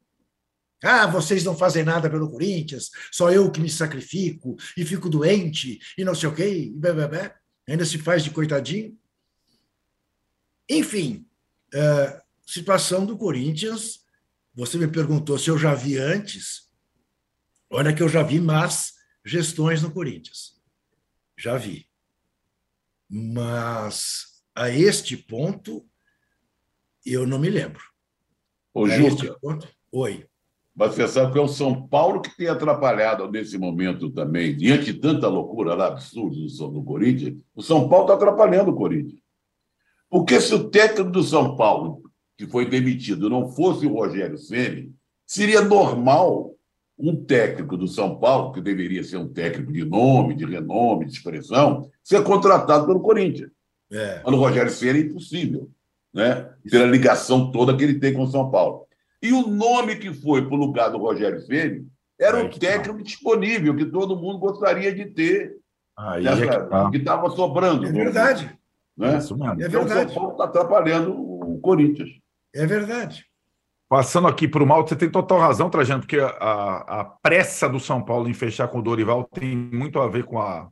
Ah, vocês não fazem nada pelo Corinthians, só eu que me sacrifico e fico doente e não sei o quê, e blá, blá, blá. ainda se faz de coitadinho. Enfim, uh, situação do Corinthians. Você me perguntou se eu já vi antes. Olha que eu já vi más gestões no Corinthians. Já vi. Mas a este ponto, eu não me lembro. Ô, Júlio. Oi. Mas você sabe que é o São Paulo que tem atrapalhado nesse momento também, diante de tanta loucura lá absurda do, do Corinthians, o São Paulo está atrapalhando o Corinthians. Porque se o técnico do São Paulo que foi demitido, não fosse o Rogério Ceni, seria normal um técnico do São Paulo, que deveria ser um técnico de nome, de renome, de expressão, ser contratado pelo Corinthians. É. Mas o Rogério Ceni é impossível, né? Pela ligação toda que ele tem com o São Paulo. E o nome que foi para o lugar do Rogério Ceni era um técnico disponível, que todo mundo gostaria de ter, Aí nessa, é que estava sobrando. É verdade. Né? É, isso mesmo. é verdade. Então, o São Paulo está atrapalhando o Corinthians. É verdade. Passando aqui para o mal, você tem total razão, Trajano, porque a, a pressa do São Paulo em fechar com o Dorival tem muito a ver com a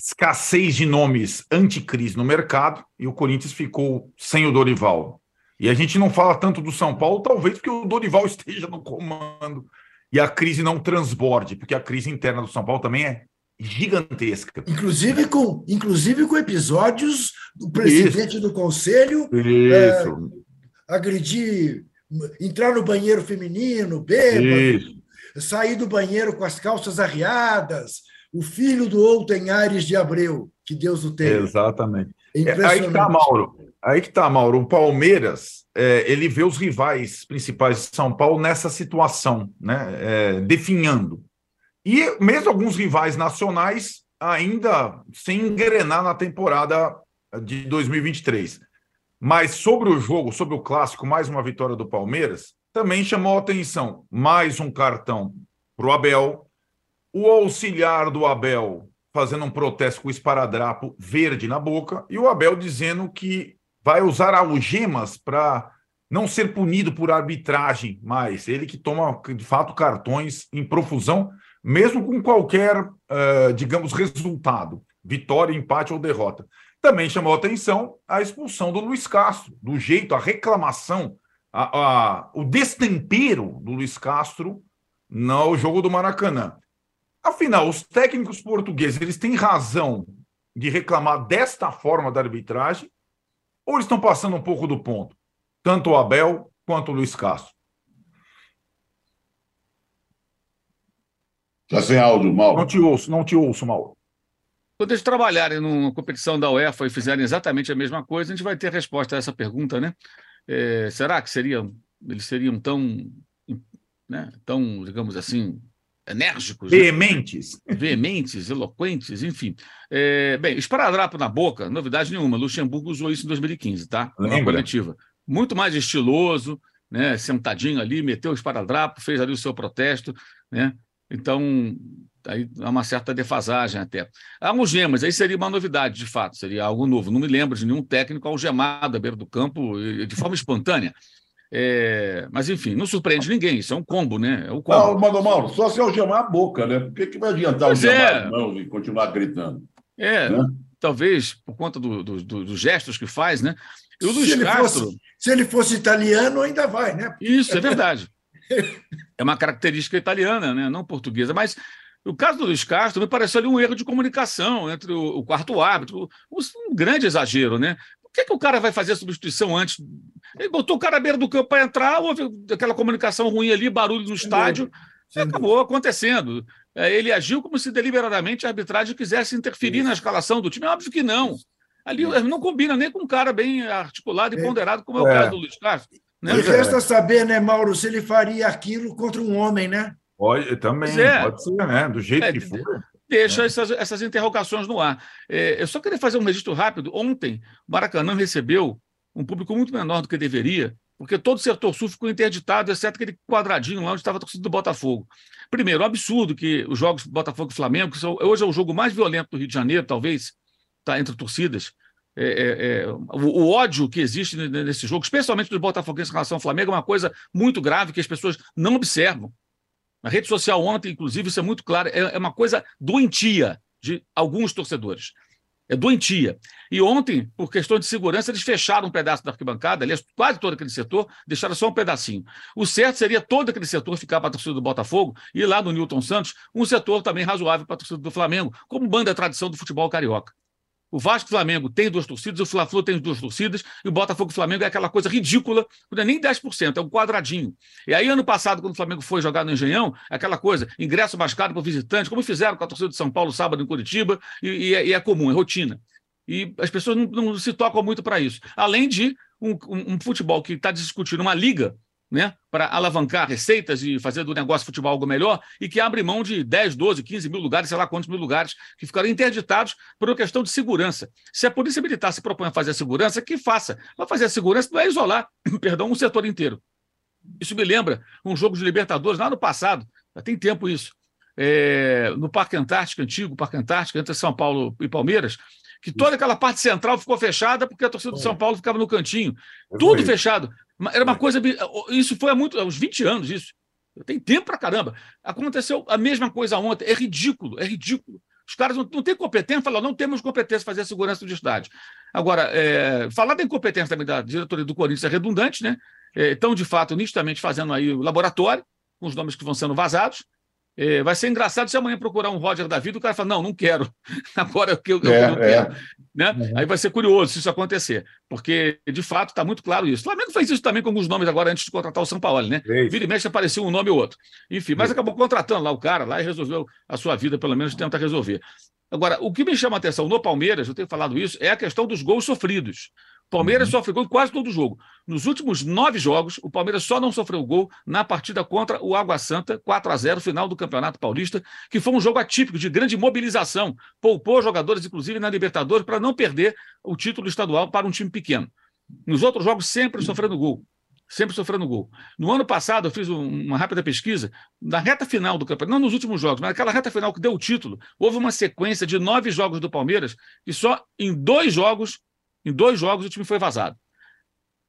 escassez de nomes anticris no mercado e o Corinthians ficou sem o Dorival. E a gente não fala tanto do São Paulo, talvez porque o Dorival esteja no comando e a crise não transborde, porque a crise interna do São Paulo também é gigantesca. Inclusive com, inclusive com episódios do presidente Isso. do conselho Isso. É, agredir, entrar no banheiro feminino, bêbado, sair do banheiro com as calças arriadas, o filho do outro em Ares de Abreu, que Deus o tenha. Exatamente. É aí que está, Mauro. Aí que está, Mauro. O Palmeiras, é, ele vê os rivais principais de São Paulo nessa situação, né? É, definhando. E mesmo alguns rivais nacionais ainda sem engrenar na temporada de 2023. Mas sobre o jogo, sobre o clássico, mais uma vitória do Palmeiras, também chamou atenção. Mais um cartão para o Abel. o auxiliar do Abel fazendo um protesto com o esparadrapo verde na boca e o Abel dizendo que vai usar algemas para não ser punido por arbitragem mais. Ele que toma, de fato, cartões em profusão, mesmo com qualquer, uh, digamos, resultado vitória, empate ou derrota. Também chamou atenção a expulsão do Luiz Castro, do jeito, a reclamação, a, a, o destempero do Luiz Castro no jogo do Maracanã. Afinal, os técnicos portugueses eles têm razão de reclamar desta forma da arbitragem ou eles estão passando um pouco do ponto? Tanto o Abel quanto o Luiz Castro. Está sem áudio, Mauro. Não te ouço, não te ouço, Mauro. Quando eles trabalharem numa competição da UEFA e fizerem exatamente a mesma coisa, a gente vai ter a resposta a essa pergunta, né? É, será que seriam, eles seriam tão, né, tão, digamos assim, enérgicos? Né? Veementes. Né? Veementes, eloquentes, enfim. É, bem, esparadrapo na boca, novidade nenhuma. Luxemburgo usou isso em 2015, tá? Na coletiva. Muito mais estiloso, né? Sentadinho ali, meteu o esparadrapo, fez ali o seu protesto, né? Então, aí há uma certa defasagem até. Algemas, aí seria uma novidade, de fato, seria algo novo. Não me lembro de nenhum técnico algemado à beira do campo de forma espontânea. É, mas, enfim, não surpreende ninguém, isso é um combo, né? É o combo. Não, Mano Mauro, só se algemar a boca, né? Por que, que vai adiantar pois algemar é. mãos e continuar gritando? É, né? talvez por conta do, do, do, dos gestos que faz, né? E o Luiz se Castro. Fosse, se ele fosse italiano, ainda vai, né? Isso, é verdade. é uma característica italiana, né? não portuguesa. Mas o caso do Luiz Castro me pareceu ali um erro de comunicação entre o, o quarto árbitro, um grande exagero, né? Por que, que o cara vai fazer a substituição antes? Ele botou o cara à beira do campo para entrar, houve aquela comunicação ruim ali, barulho no estádio, e acabou acontecendo. É, ele agiu como se deliberadamente a arbitragem quisesse interferir Isso. na escalação do time. É óbvio que não. Ali não combina nem com um cara bem articulado e é. ponderado, como é o é. caso do Luiz Castro. Né? E resta saber, né, Mauro, se ele faria aquilo contra um homem, né? Pode, também, é. pode ser, né? Do jeito é, que for. Deixa é. essas, essas interrogações no ar. É, eu só queria fazer um registro rápido. Ontem, Maracanã recebeu um público muito menor do que deveria, porque todo o setor sul ficou interditado, exceto aquele quadradinho lá onde estava a torcida do Botafogo. Primeiro, um absurdo que os jogos Botafogo e Flamengo, que são, hoje é o jogo mais violento do Rio de Janeiro, talvez, tá, entre torcidas. É, é, é, o, o, ódio que existe nesse jogo, especialmente dos Botafoguenses em relação ao Flamengo, é uma coisa muito grave que as pessoas não observam. Na rede social ontem, inclusive, isso é muito claro, é, é uma coisa doentia de alguns torcedores. É doentia. E ontem, por questão de segurança, eles fecharam um pedaço da arquibancada, aliás, quase todo aquele setor, deixaram só um pedacinho. O certo seria todo aquele setor ficar para a torcida do Botafogo e lá no Newton Santos, um setor também razoável para a torcida do Flamengo, como banda tradição do futebol carioca. O Vasco e o Flamengo tem duas torcidas, o Fla-Flu tem duas torcidas, e o Botafogo e o Flamengo é aquela coisa ridícula, não é nem 10%, é um quadradinho. E aí, ano passado, quando o Flamengo foi jogar no Engenhão, aquela coisa, ingresso mais caro para o visitante, como fizeram com a torcida de São Paulo sábado em Curitiba, e, e, é, e é, comum, é rotina. E as pessoas não, não se tocam muito para isso. Além de um, um, um futebol que está discutindo uma liga né, para alavancar receitas e fazer do negócio futebol algo melhor, e que abre mão de 10, 12, 15 mil lugares, sei lá quantos mil lugares, que ficaram interditados por uma questão de segurança. Se a Polícia Militar se propõe a fazer a segurança, que faça. Vai fazer a segurança não é isolar, perdão, um setor inteiro. Isso me lembra um jogo de Libertadores lá no passado, já tem tempo isso, é, no Parque Antártico, antigo Parque Antártico, entre São Paulo e Palmeiras, que toda aquela parte central ficou fechada porque a torcida do São Paulo ficava no cantinho. Tudo fechado. Era uma coisa. Isso foi há, muito, há uns 20 anos, isso. Tem tempo pra caramba. Aconteceu a mesma coisa ontem. É ridículo, é ridículo. Os caras não, não têm competência, falam, não temos competência para fazer a segurança do estádio. Agora, é, falar da incompetência também da diretoria do Corinthians é redundante, né? É, estão, de fato, nitidamente fazendo aí o laboratório, com os nomes que vão sendo vazados. É, vai ser engraçado se amanhã procurar um Roger da vida, o cara fala, não, não quero. Agora que eu, eu, é, eu quero. É. Né? Uhum. Aí vai ser curioso se isso acontecer, porque, de fato, está muito claro isso. O Flamengo fez isso também com alguns nomes agora antes de contratar o São Paulo, né? É Vira e mexe apareceu um nome ou outro. Enfim, mas acabou contratando lá o cara lá e resolveu a sua vida, pelo menos tenta resolver. Agora, o que me chama a atenção no Palmeiras, eu tenho falado isso, é a questão dos gols sofridos. Palmeiras uhum. sofre gol em quase todo jogo. Nos últimos nove jogos, o Palmeiras só não sofreu gol na partida contra o Água Santa, 4 a 0 final do Campeonato Paulista, que foi um jogo atípico, de grande mobilização. Poupou jogadores, inclusive, na Libertadores, para não perder o título estadual para um time pequeno. Nos outros jogos, sempre sofrendo gol. Sempre sofrendo gol. No ano passado, eu fiz um, uma rápida pesquisa, na reta final do campeonato, não nos últimos jogos, mas naquela reta final que deu o título, houve uma sequência de nove jogos do Palmeiras e só em dois jogos, em dois jogos o time foi vazado.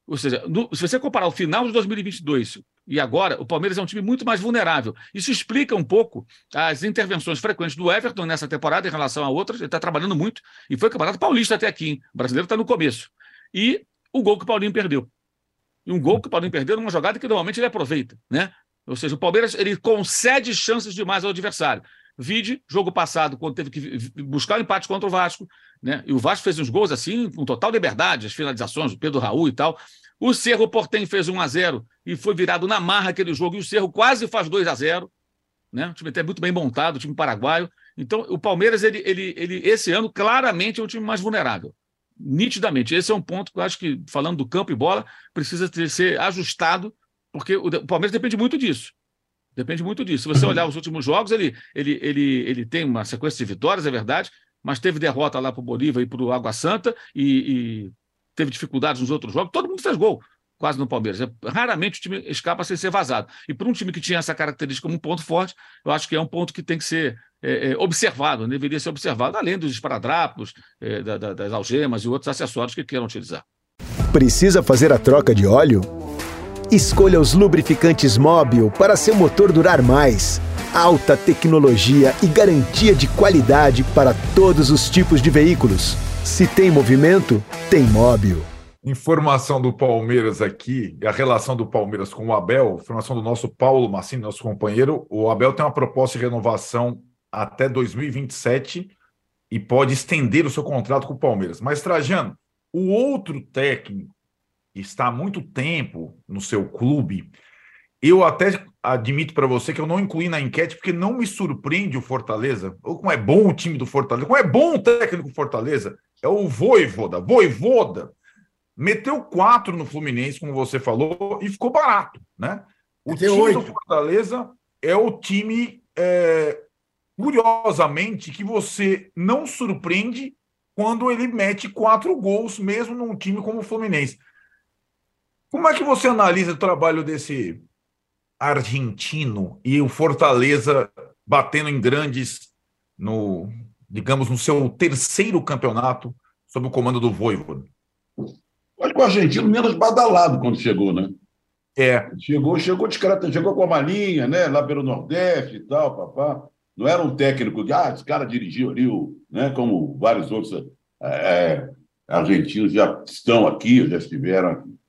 Ou seja, no, se você comparar o final de 2022 e agora, o Palmeiras é um time muito mais vulnerável. Isso explica um pouco as intervenções frequentes do Everton nessa temporada em relação a outras. Ele está trabalhando muito e foi campeonato paulista até aqui. Hein? O brasileiro está no começo. E o gol que o Paulinho perdeu. E um gol que o Paulinho perdeu numa jogada que normalmente ele aproveita. Né? Ou seja, o Palmeiras ele concede chances demais ao adversário. Vide, jogo passado, quando teve que buscar o um empate contra o Vasco, né? E o Vasco fez uns gols assim, com total liberdade, as finalizações do Pedro Raul e tal. O Cerro Portem fez 1 a 0 e foi virado na marra aquele jogo, e o Cerro quase faz 2 a 0 né? O time até muito bem montado, o time paraguaio. Então, o Palmeiras, ele, ele, ele, esse ano, claramente é o time mais vulnerável. Nitidamente. Esse é um ponto que eu acho que, falando do campo e bola, precisa ter, ser ajustado, porque o, o Palmeiras depende muito disso. Depende muito disso. Se você olhar os últimos jogos, ele, ele, ele, ele tem uma sequência de vitórias, é verdade, mas teve derrota lá para o Bolívar e para o Água Santa e, e, teve dificuldades nos outros jogos. Todo mundo fez gol quase no Palmeiras. É, raramente o time escapa sem ser vazado. E para um time que tinha essa característica como um ponto forte, eu acho que é um ponto que tem que ser é, é, observado, deveria ser observado, além dos esparadrapos, é, da, da, das algemas e outros acessórios que queiram utilizar. Precisa fazer a troca de óleo? Escolha os lubrificantes Móbil para seu motor durar mais. Alta tecnologia e garantia de qualidade para todos os tipos de veículos. Se tem movimento, tem Móbil. Informação do Palmeiras aqui, a relação do Palmeiras com o Abel, informação do nosso Paulo Massini, nosso companheiro. O Abel tem uma proposta de renovação até 2027 e pode estender o seu contrato com o Palmeiras. Mas, Trajano, o outro técnico está há muito tempo no seu clube, eu até admito para você que eu não incluí na enquete porque não me surpreende o Fortaleza. Ou como é bom o time do Fortaleza, como é bom o técnico do Fortaleza. É o Voivoda, Voivoda meteu quatro no Fluminense, como você falou, e ficou barato, né? O time oito. do Fortaleza é o time, é, curiosamente, que você não surpreende quando ele mete quatro gols, mesmo num time como o Fluminense. Como é que você analisa o trabalho desse argentino e o Fortaleza batendo em grandes no, digamos, no seu terceiro campeonato sob o comando do Voivoda? Acho que o argentino menos badalado quando chegou, né? É. Chegou, chegou discreto, chegou com a malinha, né? Lá pelo Nordeste e tal, papá. Não era um técnico de, ah, esse cara dirigiu ali, o, né? Como vários outros é, é, argentinos já estão aqui, já estiveram aqui.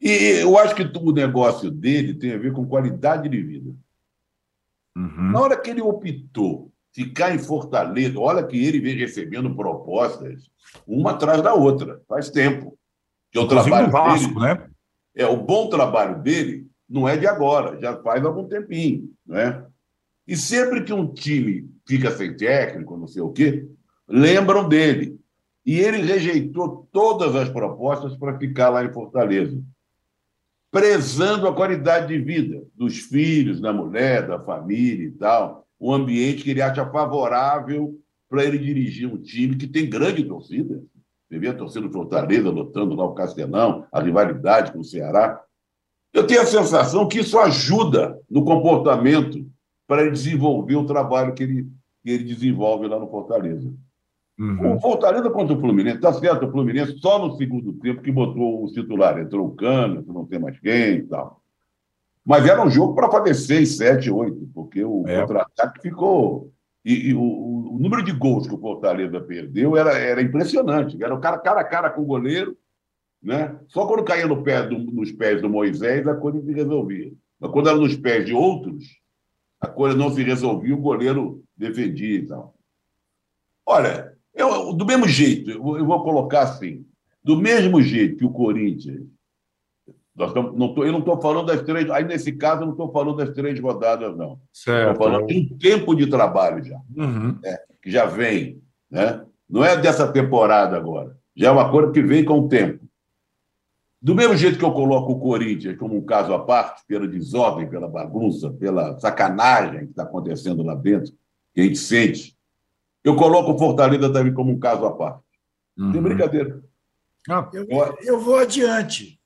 E eu acho que o negócio dele tem a ver com qualidade de vida. Uhum. Na hora que ele optou ficar em Fortaleza, olha que ele vem recebendo propostas, uma atrás da outra, faz tempo. Que o trabalho Vasco, dele, né? É, o bom trabalho dele não é de agora, já faz algum tempinho, né? E sempre que um time fica sem técnico, não sei o quê, lembram dele. E ele rejeitou todas as propostas para ficar lá em Fortaleza, prezando a qualidade de vida dos filhos, da mulher, da família e tal um ambiente que ele acha favorável para ele dirigir um time que tem grande torcida. Você vê a torcida do Fortaleza lotando lá o Castelão, a rivalidade com o Ceará. Eu tenho a sensação que isso ajuda no comportamento para ele desenvolver o trabalho que ele, que ele desenvolve lá no Fortaleza. Uhum. O Fortaleza contra o Fluminense, está certo, o Fluminense só no segundo tempo que botou o titular, entrou o Cano, não tem mais quem e tal. Mas era um jogo para fazer 6, 7, 8, porque o é. contra-ataque ficou. E, e o, o, número de gols que o Fortaleza perdeu era, era impressionante. Era o cara cara a cara com o goleiro, né? Só quando caía no pé do, nos pés do Moisés a coisa se resolvia. Mas quando era nos pés de outros, a coisa não se resolvia, o goleiro defendia e tal. Olha, eu, do mesmo jeito, eu, eu vou colocar assim: do mesmo jeito que o Corinthians Estamos, não tô, eu não estou falando das três. Aí, nesse caso, eu não estou falando das três rodadas, não. Estou falando de um tempo de trabalho já. Uhum. Né, que já vem. Né? Não é dessa temporada agora. Já é uma coisa que vem com o tempo. Do mesmo jeito que eu coloco o Corinthians como um caso à parte, pela desordem, pela bagunça, pela sacanagem que está acontecendo lá dentro, que a gente sente, eu coloco o Fortaleza também como um caso à parte. Uhum. Tem brincadeira. Ah, eu, eu vou adiante.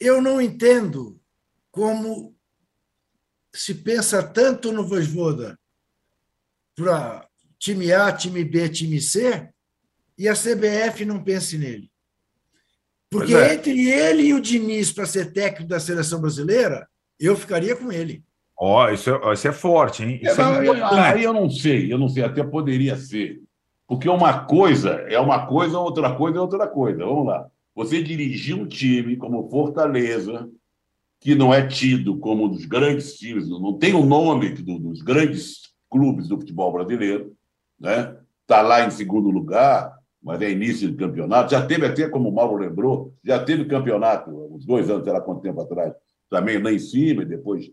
Eu não entendo como se pensa tanto no Voivoda para time A, time B, time C, e a CBF não pense nele. Porque é. entre ele e o Diniz para ser técnico da seleção brasileira, eu ficaria com ele. Ó, oh, isso, é, isso é forte, hein? É, é aí eu não sei, eu não sei, até poderia ser. Porque uma coisa é uma coisa, outra coisa é outra coisa. Vamos lá. Você dirigir um time como Fortaleza, que não é tido como um dos grandes times, não tem o nome dos grandes clubes do futebol brasileiro, né? Está lá em segundo lugar, mas é início de campeonato. Já teve até, como o Mauro lembrou, já teve campeonato, uns dois anos, sei lá quanto tempo atrás, também lá em cima e depois.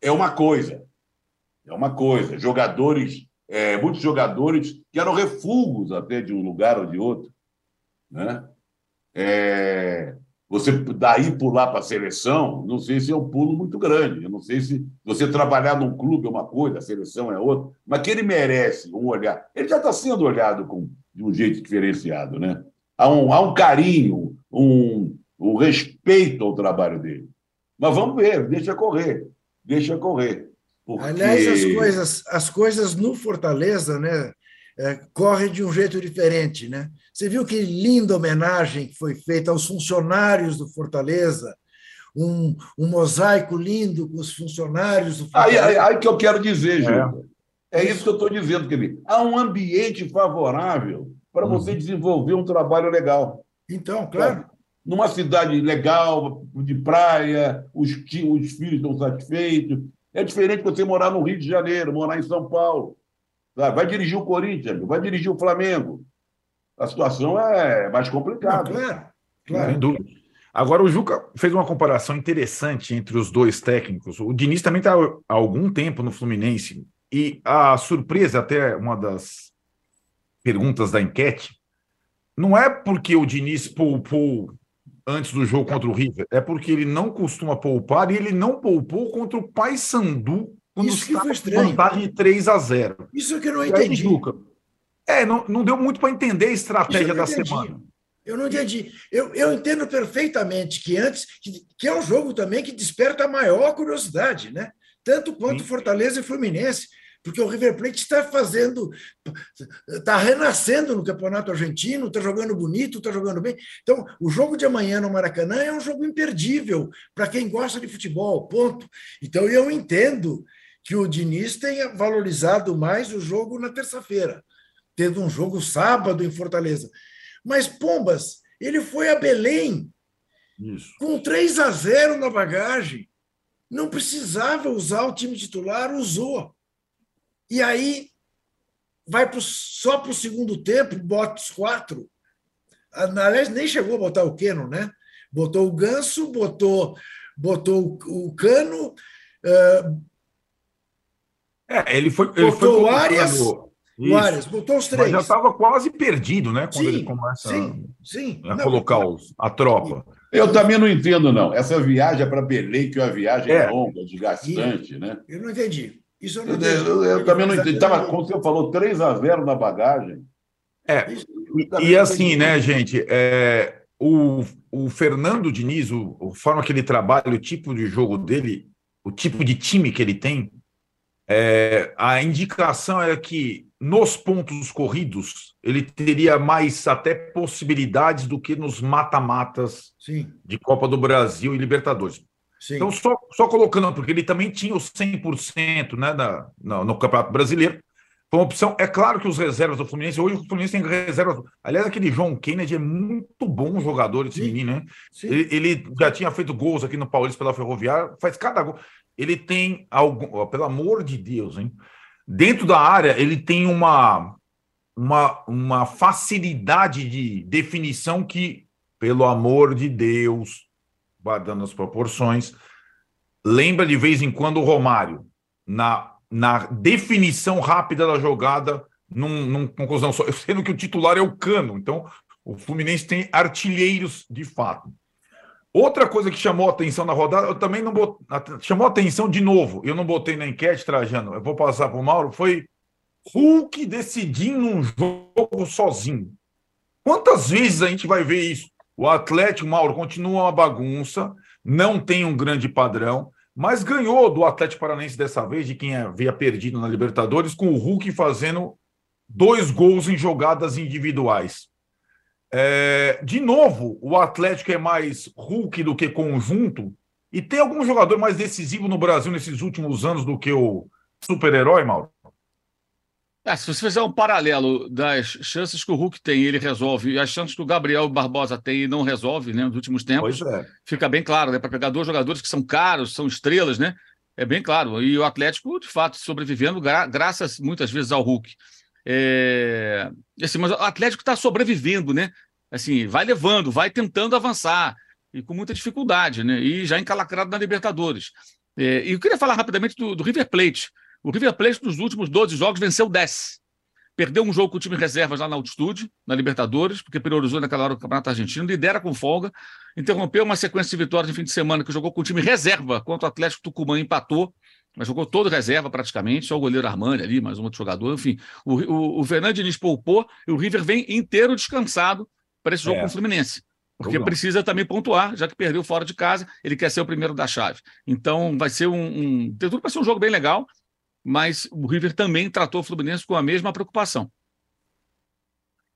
É uma coisa. É uma coisa. Jogadores, é, muitos jogadores que eram refugos até de um lugar ou de outro. Né? É, você daí pular para a seleção, não sei se é um pulo muito grande. Eu não sei se você trabalhar num clube é uma coisa, a seleção é outra, mas que ele merece um olhar. Ele já está sendo olhado com, de um jeito diferenciado, né? Há um, há um carinho, um, um respeito ao trabalho dele. Mas vamos ver, deixa correr, deixa correr. Porque... Aliás, as coisas, as coisas no Fortaleza, né? É, corre de um jeito diferente. Né? Você viu que linda homenagem que foi feita aos funcionários do Fortaleza, um, um mosaico lindo com os funcionários do Fortaleza. Aí, aí, aí que eu quero dizer. É. é isso que eu estou dizendo, querido. Há um ambiente favorável para uhum. você desenvolver um trabalho legal. Então, claro. Numa cidade legal, de praia, os, os filhos estão satisfeitos. É diferente você morar no Rio de Janeiro, morar em São Paulo. Vai dirigir o Corinthians, vai dirigir o Flamengo. A situação é mais complicada. Não, claro, claro. Sem dúvida. Agora, o Juca fez uma comparação interessante entre os dois técnicos. O Diniz também está há algum tempo no Fluminense. E a surpresa, até uma das perguntas da enquete, não é porque o Diniz poupou antes do jogo contra o River, é porque ele não costuma poupar e ele não poupou contra o Paysandu quando Isso que foi estranho. Vantagem de 3 a 0. Isso que eu não entendi. é, não, não deu muito para entender a estratégia da entendi. semana. Eu não entendi. Eu, eu entendo perfeitamente que antes, que, que é um jogo também que desperta a maior curiosidade, né? Tanto quanto Sim. Fortaleza e Fluminense, porque o River Plate está fazendo, está renascendo no campeonato argentino, está jogando bonito, está jogando bem. Então, o jogo de amanhã no Maracanã é um jogo imperdível para quem gosta de futebol, ponto. Então, eu entendo que o Diniz tenha valorizado mais o jogo na terça-feira, tendo um jogo sábado em Fortaleza. Mas, Pombas, ele foi a Belém Isso. com 3 a 0 na bagagem. Não precisava usar o time titular, usou. E aí vai pro, só para o segundo tempo, bota os quatro. Aliás, nem chegou a botar o Keno, né? Botou o Ganso, botou, botou o Cano, uh, é, ele foi. Ele botou foi o Arias. O Arias, botou os três. Mas já estava quase perdido, né? Quando sim, ele começa sim, sim. a não, colocar os, a tropa. Eu também não entendo, não. Essa viagem é para Belém, que é uma viagem é. longa, desgastante, né? Eu não entendi. Isso eu não entendi. Eu, eu, eu também não entendi. Tava, como você falou, 3 a 0 na bagagem. É. E, e assim, né, gente? É, o, o Fernando Diniz, o, a forma que ele trabalha, o tipo de jogo dele, o tipo de time que ele tem, é, a indicação é que nos pontos corridos ele teria mais até possibilidades do que nos mata-matas de Copa do Brasil e Libertadores. Sim. Então, só, só colocando, porque ele também tinha os 100% né, na, no, no Campeonato Brasileiro, foi uma opção. É claro que os reservas do Fluminense, hoje o Fluminense tem reservas. Aliás, aquele João Kennedy é muito bom jogador, esse Sim. menino, né? Ele, ele, já tinha feito gols aqui no Paulista pela Ferroviária, faz cada gol ele tem algum, pelo amor de Deus, hein? Dentro da área, ele tem uma, uma, uma facilidade de definição que, pelo amor de Deus, guardando as proporções, lembra de vez em quando o Romário, na, na definição rápida da jogada, num, num conclusão só, sendo que o titular é o Cano. Então, o Fluminense tem artilheiros de fato. Outra coisa que chamou atenção na rodada, eu também não chamou atenção de novo. Eu não botei na enquete, Trajano. Eu vou passar para o Mauro. Foi Hulk decidindo um jogo sozinho. Quantas vezes a gente vai ver isso? O Atlético, Mauro, continua uma bagunça, não tem um grande padrão, mas ganhou do Atlético Paranaense dessa vez, de quem havia perdido na Libertadores, com o Hulk fazendo dois gols em jogadas individuais. É, de novo, o Atlético é mais Hulk do que conjunto, e tem algum jogador mais decisivo no Brasil nesses últimos anos do que o super-herói, Mauro? É, se você fizer um paralelo das chances que o Hulk tem e ele resolve, e as chances que o Gabriel Barbosa tem e não resolve, né, nos últimos tempos, é. fica bem claro, né? Para pegar dois jogadores que são caros, são estrelas, né? É bem claro. E o Atlético, de fato, sobrevivendo gra graças muitas vezes ao Hulk. É... Assim, mas o Atlético está sobrevivendo, né? Assim, vai levando, vai tentando avançar, e com muita dificuldade, né? E já encalacrado na Libertadores. É... E eu queria falar rapidamente do, do River Plate. O River Plate, nos últimos 12 jogos, venceu 10. Perdeu um jogo com o time reservas lá na altitude, na Libertadores, porque priorizou naquela hora o Campeonato Argentino, lidera com folga, interrompeu uma sequência de vitórias no fim de semana que jogou com o time reserva, contra o Atlético Tucumã empatou, mas jogou todo reserva praticamente, só o goleiro Armani ali, mais um outro jogador, enfim. O, o, o Fernando Diniz poupou e o River vem inteiro descansado para esse jogo é. com o Fluminense. Porque precisa também pontuar, já que perdeu fora de casa, ele quer ser o primeiro da chave. Então vai ser um. um tem tudo para ser um jogo bem legal mas o River também tratou o Fluminense com a mesma preocupação.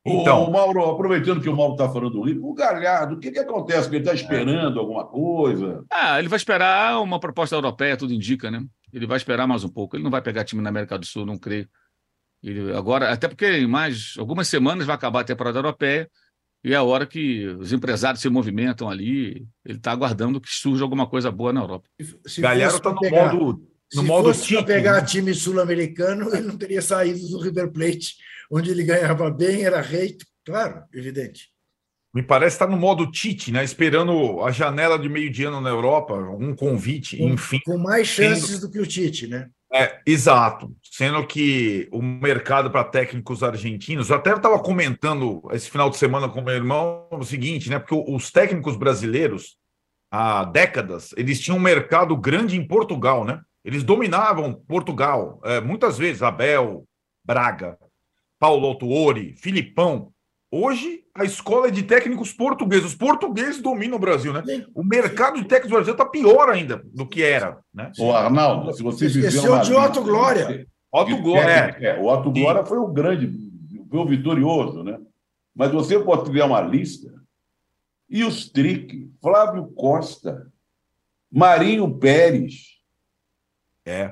Então, o Mauro, aproveitando que o Mauro está falando do River, o Galhardo, o que, que acontece? Ele está esperando alguma coisa? Ah, ele vai esperar uma proposta europeia, tudo indica, né? Ele vai esperar mais um pouco. Ele não vai pegar time na América do Sul, não creio. Ele, agora, até porque em mais algumas semanas vai acabar a temporada europeia e é a hora que os empresários se movimentam ali. Ele está aguardando que surja alguma coisa boa na Europa. Se Galhardo está no pegar... modo no Se modo fosse para pegar né? time sul-americano, ele não teria saído do River Plate, onde ele ganhava bem, era rei, claro, evidente. Me parece estar no modo Tite, né? Esperando a janela de meio de ano na Europa, um convite, com, enfim. Com mais chances sendo... do que o Tite, né? É, exato. Sendo que o mercado para técnicos argentinos, eu até estava comentando esse final de semana com meu irmão o seguinte, né? Porque os técnicos brasileiros, há décadas, eles tinham um mercado grande em Portugal, né? Eles dominavam Portugal, é, muitas vezes, Abel, Braga, Paulo Autuori, Filipão. Hoje, a escola é de técnicos portugueses. Os portugueses dominam o Brasil, né? O mercado de técnicos do Brasil está pior ainda do que era. Né? O Arnaldo, se você Esqueceu de Otto Glória. Otto Glória. É, o Otto Glória foi o grande, foi o vitorioso, né? Mas você pode ver uma lista. E os Trick, Flávio Costa, Marinho Pérez, é.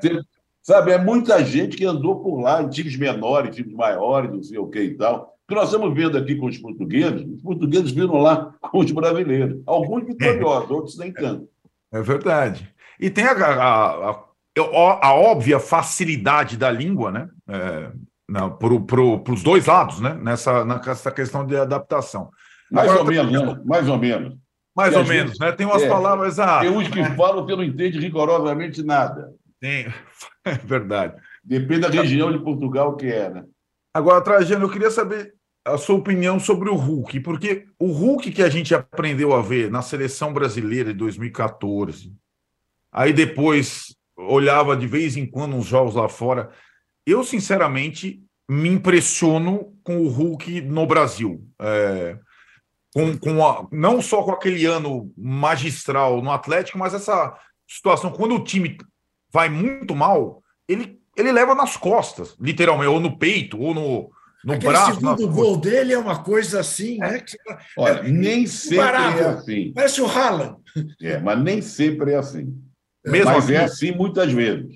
Sabe, é muita gente que andou por lá, em times menores, times maiores, não sei o que e tal. O que nós estamos vendo aqui com os portugueses, os portugueses viram lá com os brasileiros. Alguns vitoriosos, outros nem tanto. É verdade. E tem a, a, a, a óbvia facilidade da língua, né? É, para os dois lados, né? Nessa, nessa questão de adaptação. Mais Agora, ou menos, né? Mais ou menos. Mais ou menos, né? Tem umas é, palavras. Ah, tem uns que né? falam que não entende rigorosamente nada. Tem, é verdade. Depende da região de Portugal que é, né? Agora, Trajano, eu queria saber a sua opinião sobre o Hulk, porque o Hulk que a gente aprendeu a ver na seleção brasileira de 2014, aí depois olhava de vez em quando uns jogos lá fora, eu sinceramente me impressiono com o Hulk no Brasil. É, com, com a, não só com aquele ano magistral no Atlético, mas essa situação, quando o time vai muito mal, ele, ele leva nas costas, literalmente, ou no peito, ou no, no Aquele braço. segundo gol dele é uma coisa assim, é. né? Que, Olha, é, nem sempre é assim. Parece o Haaland. É, mas nem sempre é assim. Mesmo mas assim, é assim muitas vezes.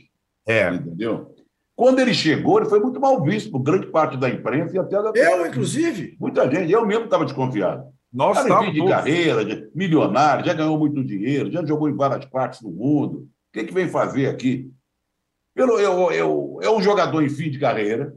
É. Entendeu? Quando ele chegou, ele foi muito mal visto por grande parte da imprensa e até da. Eu, inclusive. Muita gente. Eu mesmo estava desconfiado. Nós estávamos. de carreira, milionário, já ganhou muito dinheiro, já jogou em várias partes do mundo que, que vem fazer aqui? Pelo, eu, eu, é um jogador em fim de carreira,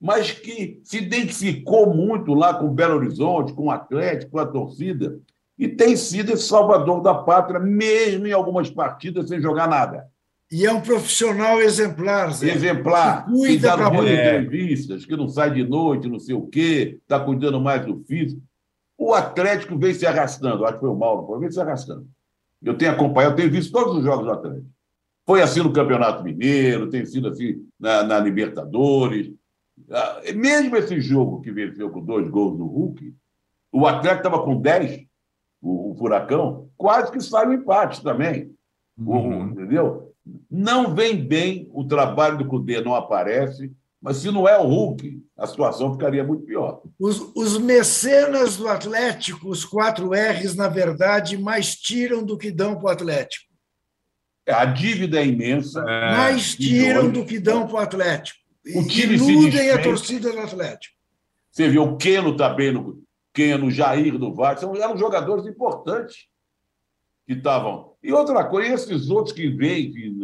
mas que se identificou muito lá com o Belo Horizonte, com o Atlético, com a torcida, e tem sido esse salvador da pátria, mesmo em algumas partidas sem jogar nada. E é um profissional exemplar, Zé. Exemplar. Que cuida que dá boas entrevistas, que não sai de noite, não sei o quê, está cuidando mais do físico. O Atlético vem se arrastando, acho que foi o Mauro, vem se arrastando. Eu tenho acompanhado, eu tenho visto todos os jogos do Atlético. Foi assim no Campeonato Mineiro, tem sido assim na, na Libertadores. Ah, mesmo esse jogo que venceu com dois gols do Hulk, O Atlético estava com 10, o, o, Furacão, quase que sai o empate também. Uhum. O, entendeu? Não vem bem o trabalho do Cudê, não aparece, mas se não é o Hulk, a situação ficaria muito pior. Os, os mecenas do Atlético, os quatro R's, na verdade, mais tiram do que dão para o Atlético. É, a dívida é imensa. É, mais tiram do que dão para o Atlético. O time iludem a torcida do Atlético. Você viu o Keno também, no, Keno, Jair do Vasco, eram jogadores importantes que estavam. E outra coisa, esses outros que vêm, que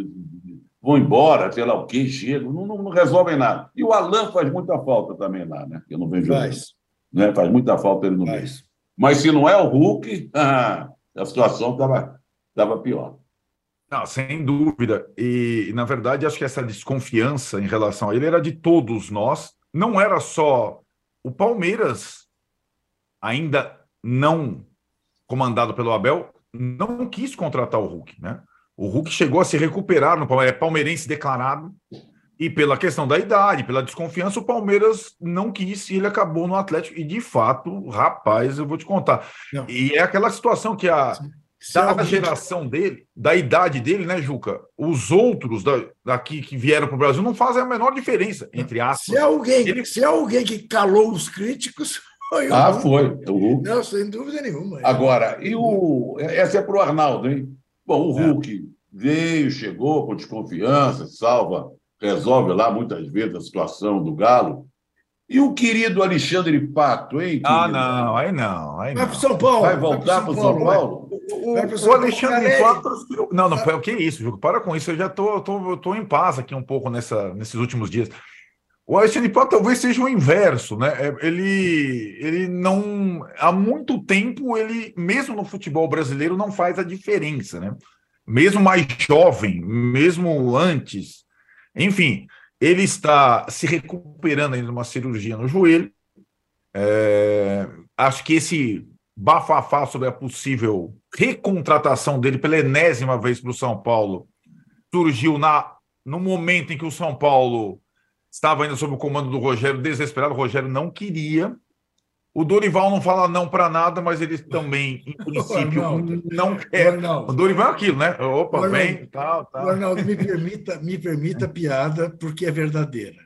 vão embora, sei lá o quê, chegam, não, não, não, resolvem nada. E o Alan faz muita falta também lá, né? Eu não vejo. Faz. Né? Faz muita falta ele no meio. Mas se não é o Hulk, a situação estava tava pior. Não, sem dúvida. E, na verdade, acho que essa desconfiança em relação a ele era de todos nós. Não era só o Palmeiras, ainda não comandado pelo Abel, não quis contratar o Hulk, né? O Hulk chegou a se recuperar no Palmeiras, é palmeirense declarado, e pela questão da idade, pela desconfiança, o Palmeiras não quis e ele acabou no Atlético. E de fato, rapaz, eu vou te contar. Não. E é aquela situação que a da geração dele, da idade dele, né, Juca? Os outros da, daqui que vieram para o Brasil não fazem a menor diferença, entre aspas. Se é alguém, ele... se alguém que calou os críticos, foi Ah, foi. O Não, sem dúvida nenhuma. Agora, e o. Essa é para o Arnaldo, hein? Bom, o é. Hulk é. veio, chegou com desconfiança, salva, resolve lá muitas vezes a situação do Galo. E o querido Alexandre Pato, hein? Ah, não, aí não. Aí não. Vai para São Paulo. Vai voltar para São Paulo? O, o, Alexandre Pato. Não, não, o que é isso, Juca? Para com isso. Eu já estou tô, tô, tô em paz aqui um pouco nessa, nesses últimos dias. O Alexandre talvez seja o inverso, né? É, ele, ele não. Há muito tempo, ele, mesmo no futebol brasileiro, não faz a diferença, né? Mesmo mais jovem, mesmo antes. Enfim, ele está se recuperando ainda de uma cirurgia no joelho. É, acho que esse bafafá sobre a possível recontratação dele pela enésima vez para o São Paulo surgiu na, no momento em que o São Paulo estava ainda sob o comando do Rogério, desesperado. O Rogério não queria. O Dorival não fala não para nada, mas ele também, em princípio, Arnaldo, não quer. Arnaldo, o Dorival é aquilo, né? Opa, Arnaldo, vem, tal, tal. Arnaldo, me permita, me permita piada, porque é verdadeira.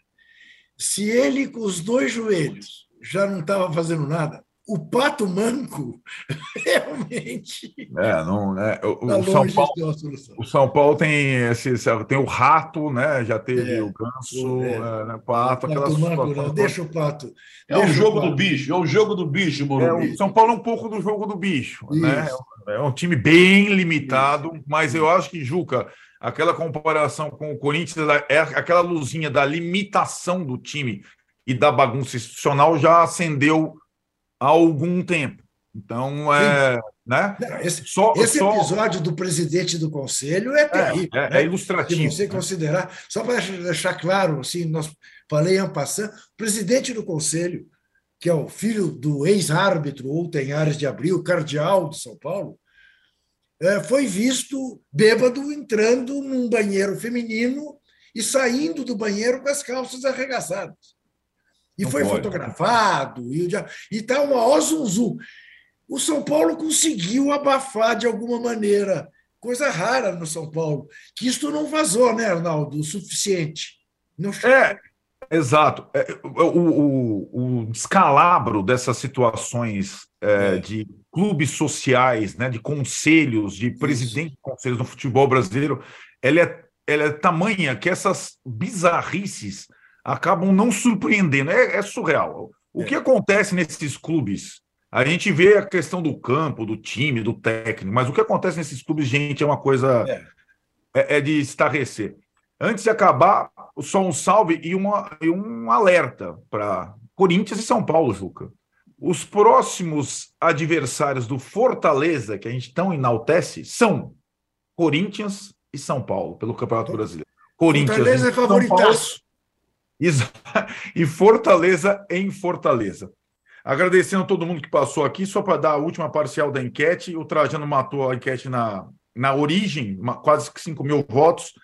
Se ele, com os dois joelhos, já não estava fazendo nada, o pato manco realmente. É, não, é, o, tá o São Paulo, o São Paulo tem esse, tem o rato, né? Já teve é, o ganso, é, é, né, pato, aquela manco, não, deixa o pato. É o jogo do bicho, é o jogo do bicho, Morumbi. É, o São Paulo é um pouco do jogo do bicho, né? É um time bem limitado, Isso. mas eu acho que Juca, aquela comparação com o Corinthians é aquela luzinha da limitação do time e da bagunça institucional já acendeu há algum tempo. Então, é. Né? Esse, só, esse só... episódio do presidente do conselho é terrível. É, é, né? é ilustrativo. Se você considerar, só para deixar claro, assim, nós falei em passando, presidente do conselho, que é o filho do ex-árbitro ou tem áreas de Abril, cardeal de São Paulo, é, foi visto bêbado entrando num banheiro feminino e saindo do banheiro com as calças arregaçadas. E Não foi pode. fotografado, e está um maior zum, O São Paulo conseguiu abafar de alguma maneira, coisa rara no São Paulo, que isto não vazou, né, Arnaldo, o suficiente. Não... É, exato. É, o, o, o, descalabro dessas situações é, é. de clubes sociais, né, de conselhos, de presidente de conselhos no futebol brasileiro, ela é, ela é tamanha que essas bizarrices acabam não surpreendendo. É, é surreal. O é. que acontece nesses clubes? A gente vê a questão do campo, do time, do técnico, mas o que acontece nesses clubes, gente, é uma coisa é, é, é de estarrecer. Antes de acabar, só um salve e, uma, e um alerta para Corinthians e São Paulo, Juca. Os próximos adversários do Fortaleza, que a gente tão enaltece, são Corinthians e São Paulo, pelo Campeonato Brasileiro. Corinthians Fortaleza é favoritaço e Fortaleza em Fortaleza. Agradecendo a todo mundo que passou aqui, só para dar a última parcial da enquete. O Trajano matou a enquete na, na origem, quase 5 mil votos.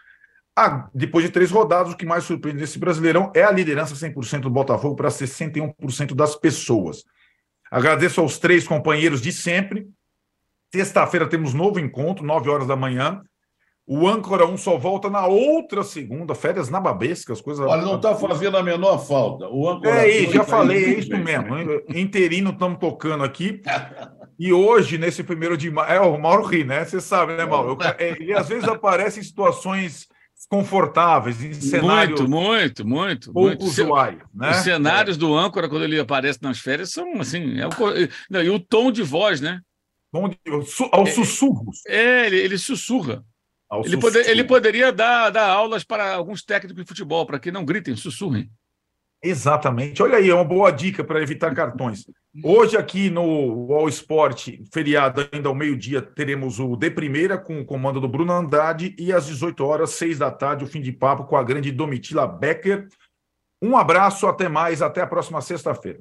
Ah, depois de três rodadas, o que mais surpreende nesse Brasileirão é a liderança 100% do Botafogo para 61% das pessoas. Agradeço aos três companheiros de sempre. Sexta-feira temos novo encontro, 9 horas da manhã. O âncora 1 só volta na outra segunda, férias na babesca, as coisas. Olha, não está fazendo a menor falta. O âncora é isso, já tá falei, é isso mesmo. Interino estamos tocando aqui. E hoje, nesse primeiro de maio. É, o Mauro ri, né? Você sabe, né, Mauro? É, ele às vezes aparece em situações confortáveis, em cenários. Muito, muito, muito. Pouco muito. usuários. Né? Os cenários é. do âncora, quando ele aparece nas férias, são assim. É o... E o tom de voz, né? Tom de... Aos sussurros. É, ele, ele sussurra. Ele, poder, ele, poderia dar, dar aulas para alguns técnicos de futebol, para que não gritem, sussurrem. Exatamente. Olha aí, é uma boa dica para evitar cartões. Hoje, aqui no All Sport, feriado ainda ao meio-dia, teremos o De Primeira com o comando do Bruno Andrade e às 18 horas, 6 da tarde, o fim de papo com a grande Domitila Becker. Um abraço, até mais, até a próxima sexta-feira.